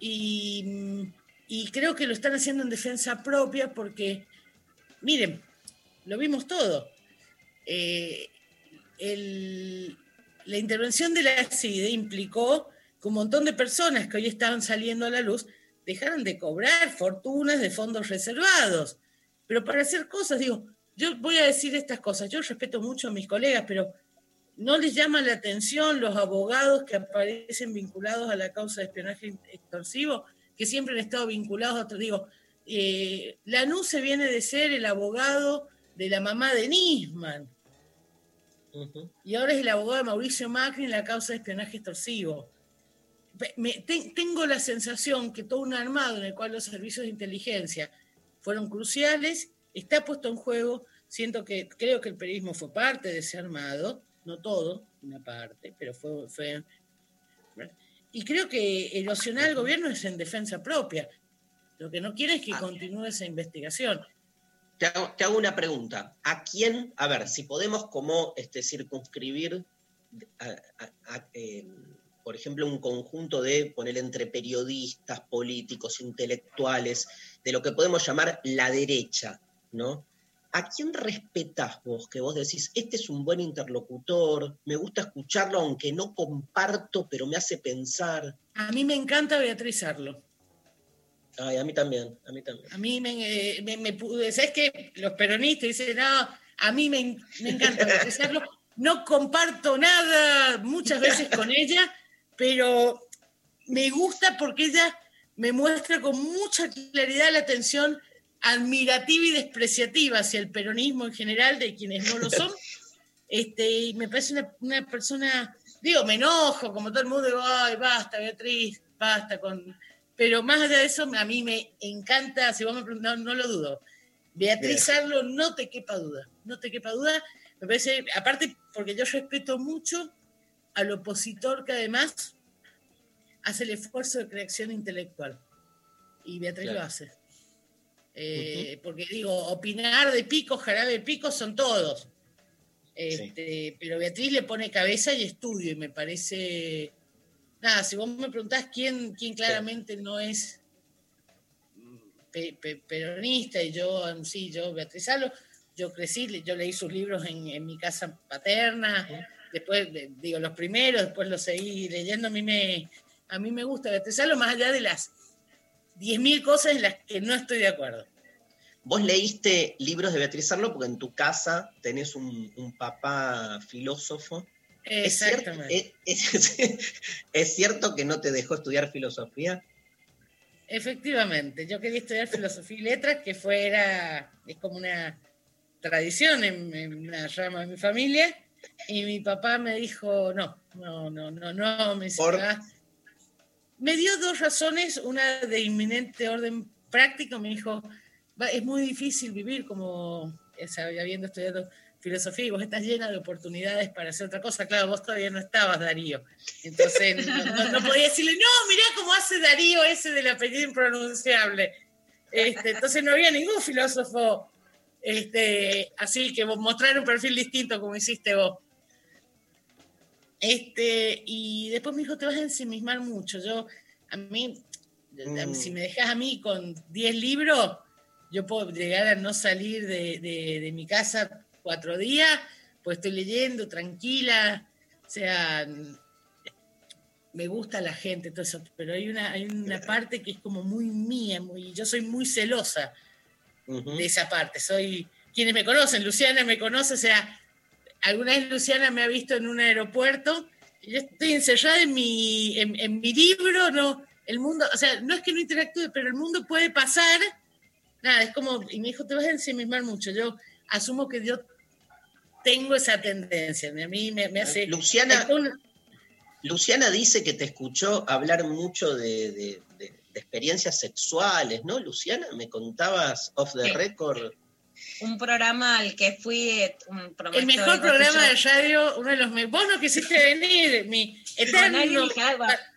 y, creo que lo están haciendo en defensa propia porque, miren, lo vimos todo. Eh, la intervención de la CIDE implicó que un montón de personas que hoy estaban saliendo a la luz dejaron de cobrar fortunas de fondos reservados. Pero para hacer cosas, digo, yo voy a decir estas cosas, yo respeto mucho a mis colegas, pero no les llama la atención los abogados que aparecen vinculados a la causa de espionaje extorsivo, que siempre han estado vinculados a otros. Digo, eh, Lanús se viene de ser el abogado de la mamá de Nisman. Y ahora es el abogado de Mauricio Macri en la causa de espionaje extorsivo tengo la sensación que todo un armado en el cual los servicios de inteligencia fueron cruciales está puesto en juego. Siento que creo que el periodismo fue parte de ese armado, no todo, una parte, pero fue, fue y creo que erosionar al gobierno es en defensa propia. Lo que no quiere es que ah. continúe esa investigación. Te hago, una pregunta. ¿A quién, a ver, si podemos como este, circunscribir a, eh, por ejemplo, un conjunto de, poner entre periodistas, políticos, intelectuales, de lo que podemos llamar la derecha. ¿no? ¿A quién respetás vos? Que vos decís, este es un buen interlocutor, me gusta escucharlo aunque no comparto, pero me hace pensar. A mí me encanta Beatriz Arlo. Ay, a mí también, a mí también. A mí me, eh, me, me pude- ¿sabes qué? Los peronistas dicen, no, a mí me, me encanta Beatriz Arlo. No comparto nada muchas veces con ella, pero me gusta porque ella me muestra con mucha claridad la atención admirativa y despreciativa hacia el peronismo en general de quienes no lo son. Este, y me parece una, una persona, digo, me enojo, como todo el mundo, digo, ay, basta, Beatriz, basta con... Pero más allá de eso, a mí me encanta, si vos me preguntás, no, no lo dudo. Beatriz. Arlo, no te quepa duda, no te quepa duda. Me parece, aparte, porque yo respeto mucho al opositor que además hace el esfuerzo de creación intelectual. Y Beatriz Claro. lo hace. Eh, Porque digo, opinar de pico, jarabe de pico son todos. Este, Pero Beatriz le pone cabeza y estudio y me parece... Nada, si vos me preguntás quién, quién claramente no es pe- pe- peronista y yo, em, sí, yo, Beatriz Salo, yo crecí, yo leí sus libros en, en mi casa paterna, después, de- digo, los primeros, después los seguí leyendo, a mí me, a mí me gusta Beatriz Salo, más allá de las 10.000 cosas en las que no estoy de acuerdo. Vos leíste libros de Beatriz Arlo porque en tu casa tenés un, un papá filósofo. ¿Es cierto, Exactamente. es- es- es cierto que no te dejó estudiar filosofía? Efectivamente, yo quería estudiar filosofía y letras, que fuera, es como una tradición en, en una rama de mi familia, y mi papá me dijo, no, no, no, no, no, me "Ah". Me dio dos razones, una de inminente orden práctico, me dijo, "Va- es muy difícil vivir como, habiendo estudiado filosofía y vos estás llena de oportunidades para hacer otra cosa. Claro, vos todavía no estabas, Darío. Entonces no, no- no podía decirle, no, mirá cómo hace Darío ese del apellido impronunciable. Este, entonces no había ningún filósofo este, así que mostrar un perfil distinto como hiciste vos. Este, y después me dijo, te vas a ensimismar mucho. Yo, a mí, Mm. si me dejas a mí con 10 libros, yo puedo llegar a no salir de, de- de mi casa cuatro días, pues estoy leyendo tranquila, o sea, me gusta la gente, todo eso, pero hay una, hay una parte que es como muy mía, muy, yo soy muy celosa de esa parte. Soy, quienes me conocen, Luciana me conoce, o sea, alguna vez Luciana me ha visto en un aeropuerto, yo estoy encerrada en mi, en, en mi libro, no, el mundo, o sea, no es que no interactúe, pero el mundo puede pasar, nada, es como, y me dijo, te vas a ensimismar mucho, yo asumo que yo tengo esa tendencia, a mí me, me hace... Luciana- Luciana dice que te escuchó hablar mucho de, de- de- experiencias sexuales, ¿no, Luciana? Me contabas off the Sí. record. Un programa al que fui, un el mejor programa de radio, uno de los me- vos no quisiste venir, mi eterno.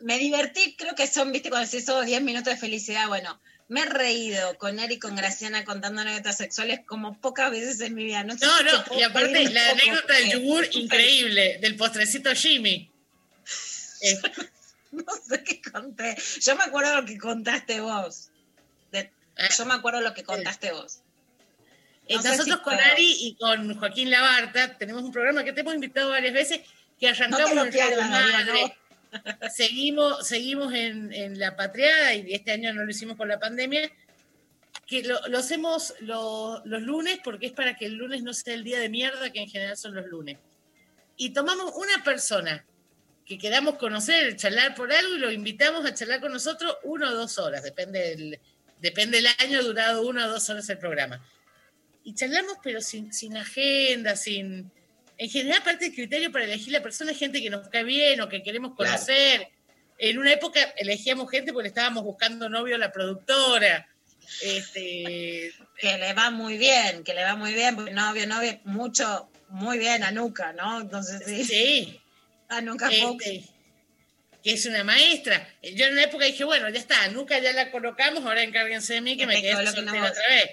Me divertí, creo que son, viste, cuando se hizo 10 minutos de felicidad. Bueno, me he reído con Eri y con Graciana contando anécdotas sexuales como pocas veces en mi vida. No, sé No, y aparte la anécdota del yogur increíble, del postrecito Jimmy. Eh, No sé qué conté. Yo me acuerdo lo que contaste vos. De- yo me acuerdo lo que contaste vos. eh, No nosotros si con puedo. Ari y con Joaquín Labarta tenemos un programa que te hemos invitado varias veces, que arrancamos No en Radio Madre, seguimos, seguimos en, en La Patriada y este año no lo hicimos por la pandemia, que lo, lo hacemos lo- los lunes porque es para que el lunes no sea el día de mierda que en general son los lunes. Y tomamos una persona que queramos conocer, charlar por algo y lo invitamos a charlar con nosotros una o dos horas, depende del, depende del año, durado una o dos horas el programa. Y charlamos pero sin, sin agenda, sin... En general, parte del criterio para elegir la persona es gente que nos cae bien o que queremos Claro. conocer. En una época elegíamos gente porque estábamos buscando novio a la productora. Este, Que le va muy bien, que le va muy bien, porque novio, novio, mucho, muy bien a Nuca, ¿no? Entonces sí. Sí. A Nuca Fox. Este, que es una maestra. Yo en una época dije, bueno, ya está, nunca ya la colocamos, ahora encárguense de mí que me te quedé soltera otra vez.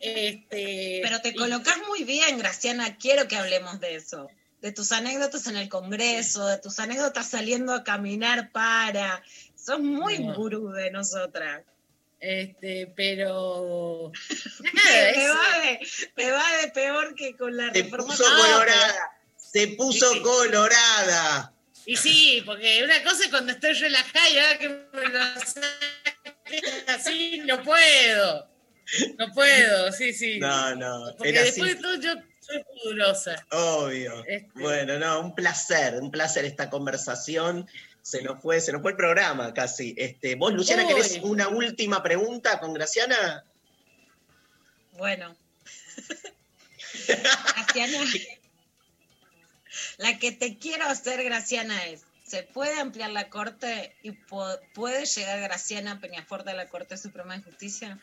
Este, Pero te y- colocas muy bien, Graciana. Quiero que hablemos de eso. De tus anécdotas en el Congreso, de tus anécdotas saliendo a caminar para. Sos muy No. gurú de nosotras. Este, pero. Nada, me, va de, me, va de, peor que con la Se reforma. puso colorada. Se puso colorada. Y sí, porque una cosa es cuando estoy relajada y ahora que me lo así, no puedo. No puedo, sí, sí. No, no. Porque era después así. de todo yo soy pudorosa. Obvio. Este. Bueno, no, un placer, un placer esta conversación. Se nos fue, se nos fue el programa casi. Este, vos, Luciana, Uy. ¿querés una última pregunta con Graciana? Bueno. Graciana. La que te quiero hacer, Graciana, es, ¿se puede ampliar la Corte y puede llegar Graciana Peñaforte a la Corte Suprema de Justicia?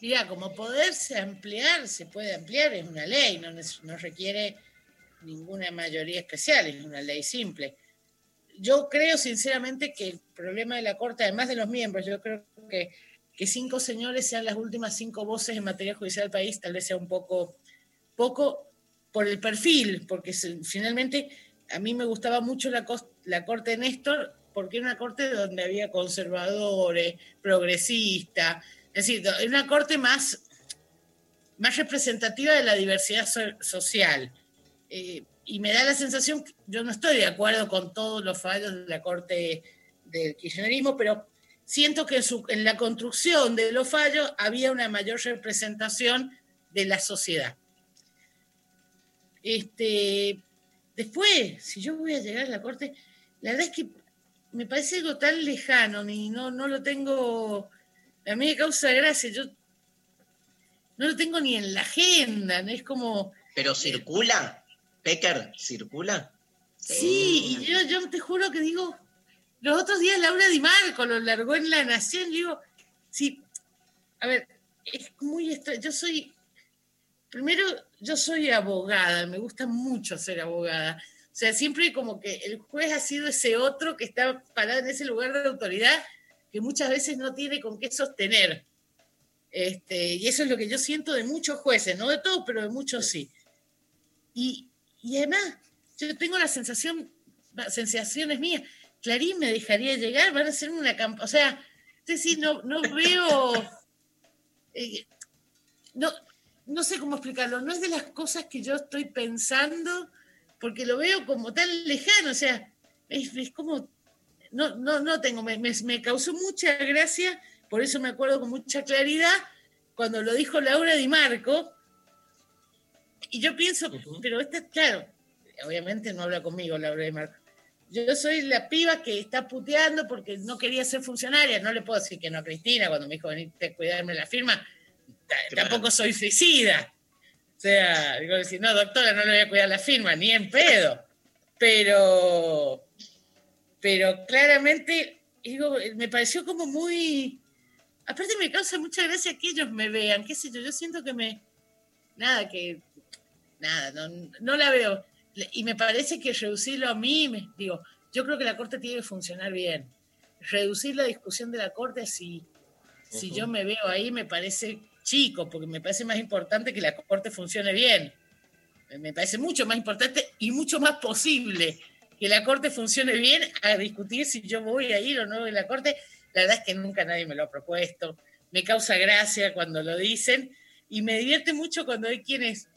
Mira, como poderse ampliar, se puede ampliar, es una ley, no, no requiere ninguna mayoría especial, es una ley simple. Yo creo sinceramente que el problema de la Corte, además de los miembros, yo creo que que cinco señores sean las últimas cinco voces en materia judicial del país, tal vez sea un poco, poco por el perfil, porque finalmente a mí me gustaba mucho la, Corte de Néstor, porque era una corte donde había conservadores, progresistas, es decir, era una corte más, más representativa de la diversidad so- social. Eh, y me da la sensación, que yo no estoy de acuerdo con todos los fallos de la corte del kirchnerismo, pero siento que en la construcción de los fallos había una mayor representación de la sociedad. Este, después, si yo voy a llegar a la corte, la verdad es que me parece algo tan lejano, ni no, no lo tengo, a mí me causa gracia, yo no lo tengo ni en la agenda, ¿no? es como, ¿Pero circula? ¿Pecker circula? sí, y yo, yo te juro que digo, los otros días Laura Di Marco lo largó en La Nación, digo, sí, a ver, es muy extraño, yo soy, primero, yo soy abogada, me gusta mucho ser abogada. O sea, siempre como que el juez ha sido ese otro que está parado en ese lugar de autoridad que muchas veces no tiene con qué sostener. Este, y eso es lo que yo siento de muchos jueces, no de todos, pero de muchos sí. Y, y además, yo tengo la sensación, la sensación es mía, Clarín me dejaría llegar, van a hacer una campaña, o sea, es decir, no, no veo, eh, no, no sé cómo explicarlo, no es de las cosas que yo estoy pensando, porque lo veo como tan lejano, o sea, es, es como, no, no, no tengo, me, me- me causó mucha gracia, por eso me acuerdo con mucha claridad, cuando lo dijo Laura Di Marco, y yo pienso, pero esta, claro, obviamente no habla conmigo Laura Di Marco. Yo soy la piba que está puteando porque no quería ser funcionaria. No le puedo decir que no a Cristina cuando me dijo venirte a cuidarme la firma. Tampoco soy suicida. O sea, digo, decir, no, doctora, no le voy a cuidar la firma, ni en pedo. Pero, pero claramente, digo, me pareció como muy. Aparte, me causa mucha gracia que ellos me vean, qué sé yo. Yo siento que me. Nada, que. Nada, no, no la veo. Y me parece que reducirlo a mí, me- digo, yo creo que la Corte tiene que funcionar bien. Reducir la discusión de la Corte, si, si yo me veo ahí, me parece chico, porque me parece más importante que la Corte funcione bien. Me parece mucho más importante y mucho más posible que la Corte funcione bien a discutir si yo voy a ir o no a la Corte. La verdad es que nunca nadie me lo ha propuesto. Me causa gracia cuando lo dicen y me divierte mucho cuando hay quienes,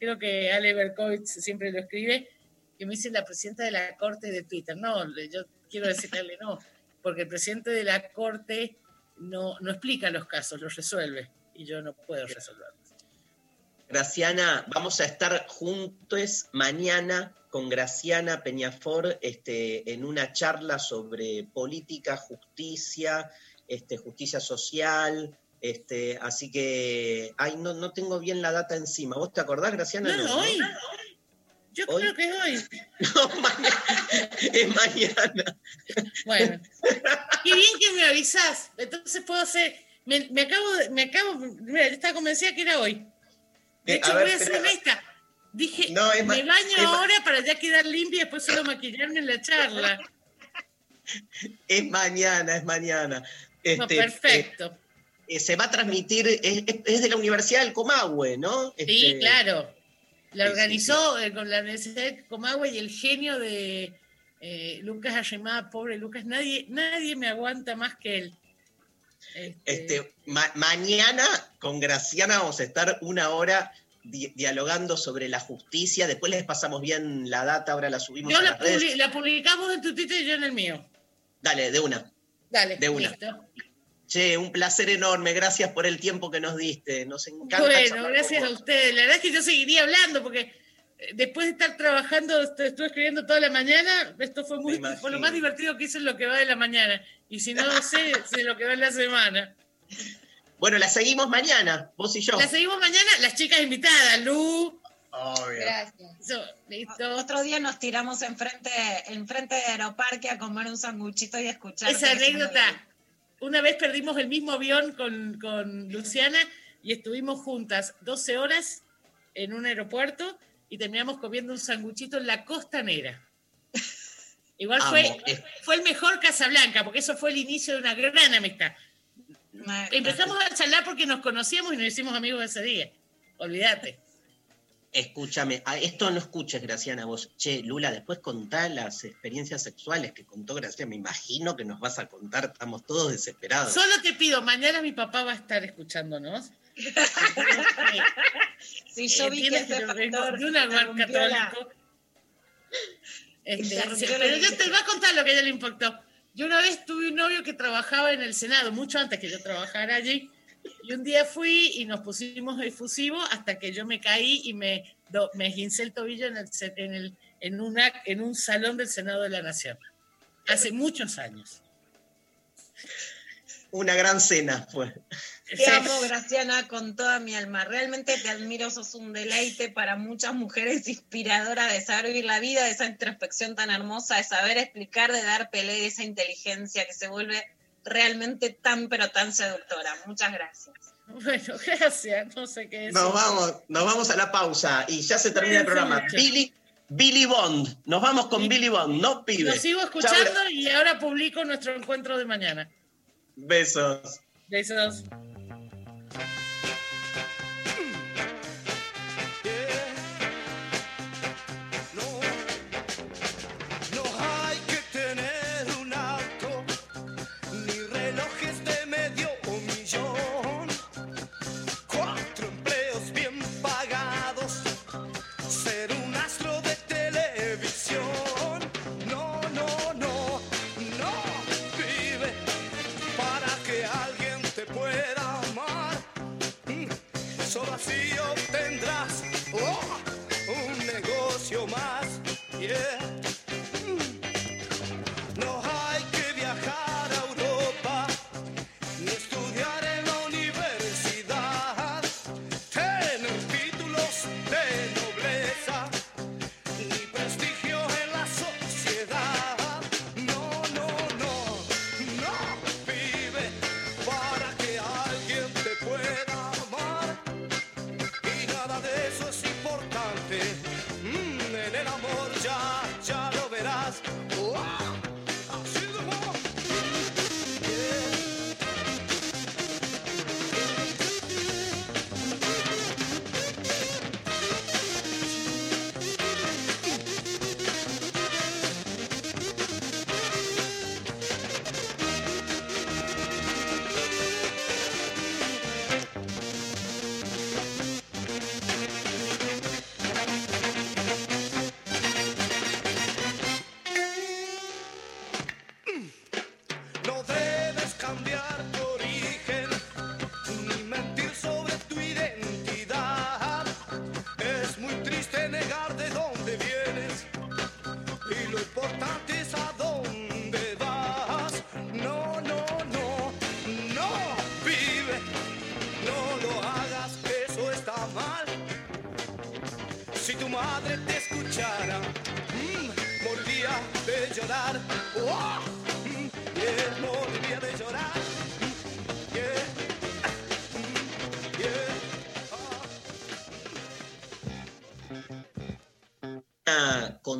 creo que Ale Berkowitz siempre lo escribe, que me dice la presidenta de la Corte de Twitter. No, yo quiero decirle no, porque el presidente de la Corte no, no explica los casos, los resuelve y yo no puedo resolverlos. Graciana, vamos a estar juntos mañana con Graciana Peñafor este, en una charla sobre política, justicia, este, justicia social. Este, así que, ay, no, no tengo bien la data encima. ¿Vos te acordás, Graciana? No, hoy. Yo ¿Hoy? creo que es hoy. Es mañana. Bueno, qué bien que me avisás. Entonces puedo hacer. Me, me acabo de. Me acabo, mira, yo estaba convencida que era hoy. De Eh, hecho, a ver, voy a hacer esta. Dije, No, me baño es ahora para ya quedar limpia y después solo maquillarme en la charla. Es mañana, es mañana. No, Este, perfecto. eh, se va a transmitir, es, de la Universidad del Comahue, ¿no? Sí, Este, claro. La sí, sí, organizó eh, con la Universidad de Comahue y el genio de eh, Lucas Arrimada, pobre Lucas. Nadie, nadie me aguanta más que él. Este, ma- mañana con Graciana vamos a estar una hora di- dialogando sobre la justicia. Después les pasamos bien la data, ahora la subimos Yo a la, las redes. la publicamos en tu Twitter y yo en el mío. Dale, de una. Dale, De una. listo. Che, un placer enorme. Gracias por el tiempo que nos diste. Nos encanta. Bueno, gracias a ustedes. La verdad es que yo seguiría hablando porque después de estar trabajando, est- estuve escribiendo toda la mañana, esto fue, muy, Me fue lo más divertido que hice en lo que va de la mañana. Y si no lo sé, sé lo que va en la semana. Bueno, la seguimos mañana, vos y yo. La seguimos mañana, las chicas invitadas, Lu. Obvio. Gracias. So, listo. Otro día nos tiramos enfrente, enfrente de Aeroparque a comer un sanguchito y a escuchar. Esa anécdota. Una vez perdimos el mismo avión con, con Luciana y estuvimos juntas 12 horas en un aeropuerto y terminamos comiendo un sanguchito en la costanera. Igual Amo. fue, fue el mejor Casablanca, porque eso fue el inicio de una gran amistad. Empezamos a charlar porque nos conocíamos y nos hicimos amigos ese día. Olvídate. Escúchame, a esto no escuches, Graciana, vos. Che, Lula, después contá las experiencias sexuales que contó Graciana. Me imagino que nos vas a contar, estamos todos desesperados. Solo te pido, mañana mi papá va a estar escuchándonos. Sí, yo vi que vengo factor de un la- católico. Este, sí, pero yo te voy a contar lo que a ella le impactó. Yo una vez tuve un novio que trabajaba en el Senado, mucho antes que yo trabajara allí, y un día fui y nos pusimos efusivo hasta que yo me caí y me, do- me esguincé el tobillo en, el, en, el, en, una, en un salón del Senado de la Nación. Hace muchos años. Una gran cena fue. Te amo, Graciana, con toda mi alma. Realmente te admiro, sos un deleite para muchas mujeres inspiradora de saber vivir la vida, de esa introspección tan hermosa, de saber explicar, de dar pelea, de esa inteligencia que se vuelve realmente tan, pero tan seductora. Muchas gracias. Bueno, gracias. No sé qué decir. Nos vamos, nos vamos a la pausa y ya se termina el programa. Billy, Billy Bond. Nos vamos con Billy Bond, no pibe. Lo sigo escuchando y ahora publico nuestro encuentro de mañana. Besos. Besos.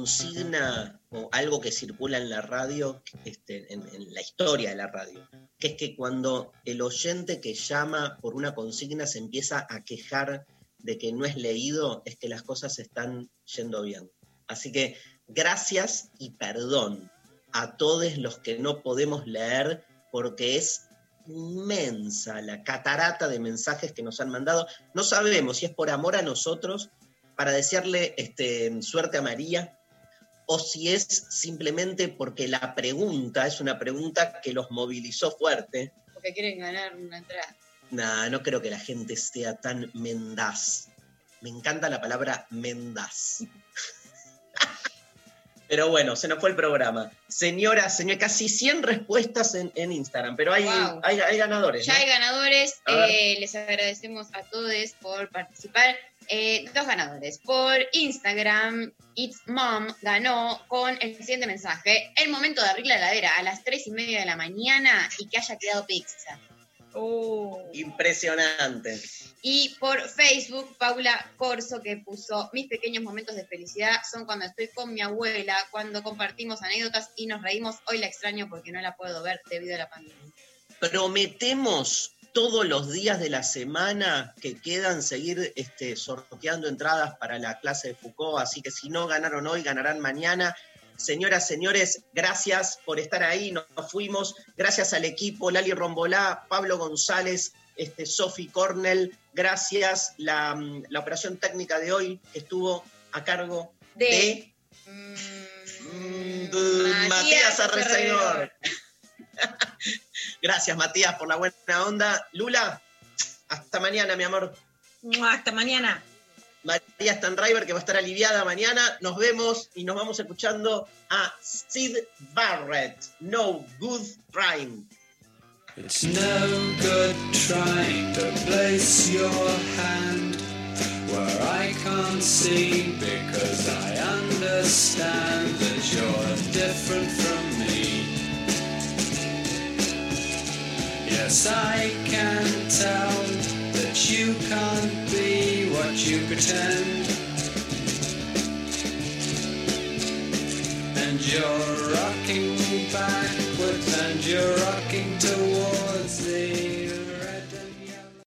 Consigna o algo que circula en la radio, este, en, en la historia de la radio, que es que cuando el oyente que llama por una consigna se empieza a quejar de que no es leído, es que las cosas están yendo bien. Así que gracias y perdón a todos los que no podemos leer porque es inmensa la catarata de mensajes que nos han mandado. No sabemos si es por amor a nosotros, para desearle este, suerte a María, o si es simplemente porque la pregunta es una pregunta que los movilizó fuerte. Porque quieren ganar una entrada. Nah, no creo que la gente sea tan mendaz. Me encanta la palabra mendaz. Pero bueno, se nos fue el programa. Señora, señor, casi 100 respuestas en, en Instagram, pero hay, Wow. hay, hay ganadores. Ya ¿no? hay ganadores, eh, les agradecemos a todos por participar. Eh, dos ganadores. Por Instagram, It's Mom ganó con el siguiente mensaje. El momento de abrir la heladera a las 3 y media de la mañana y que haya quedado pizza. Impresionante. Y por Facebook, Paula Corso, que puso, mis pequeños momentos de felicidad son cuando estoy con mi abuela, cuando compartimos anécdotas y nos reímos. Hoy la extraño porque no la puedo ver debido a la pandemia. Prometemos todos los días de la semana que quedan seguir este, sorteando entradas para la clase de Foucault, así que si no ganaron hoy, ganarán mañana. Señoras, señores, gracias por estar ahí, nos fuimos. Gracias al equipo, Lali Rombolá, Pablo González, este, Sophie Cornell, gracias. La, mm, la operación técnica de hoy estuvo a cargo de, Mm, de Matías Arreceidor. Gracias, Matías, por la buena onda. Lula, hasta mañana, mi amor. Hasta mañana. María Stanriver, que va a estar aliviada mañana. Nos vemos y nos vamos escuchando a Sid Barrett. No Good Crime. It's no good trying to place your hand where I can't see because I understand that you're different Yes, I can tell that you can't be what you pretend. And you're rocking backwards and you're rocking towards the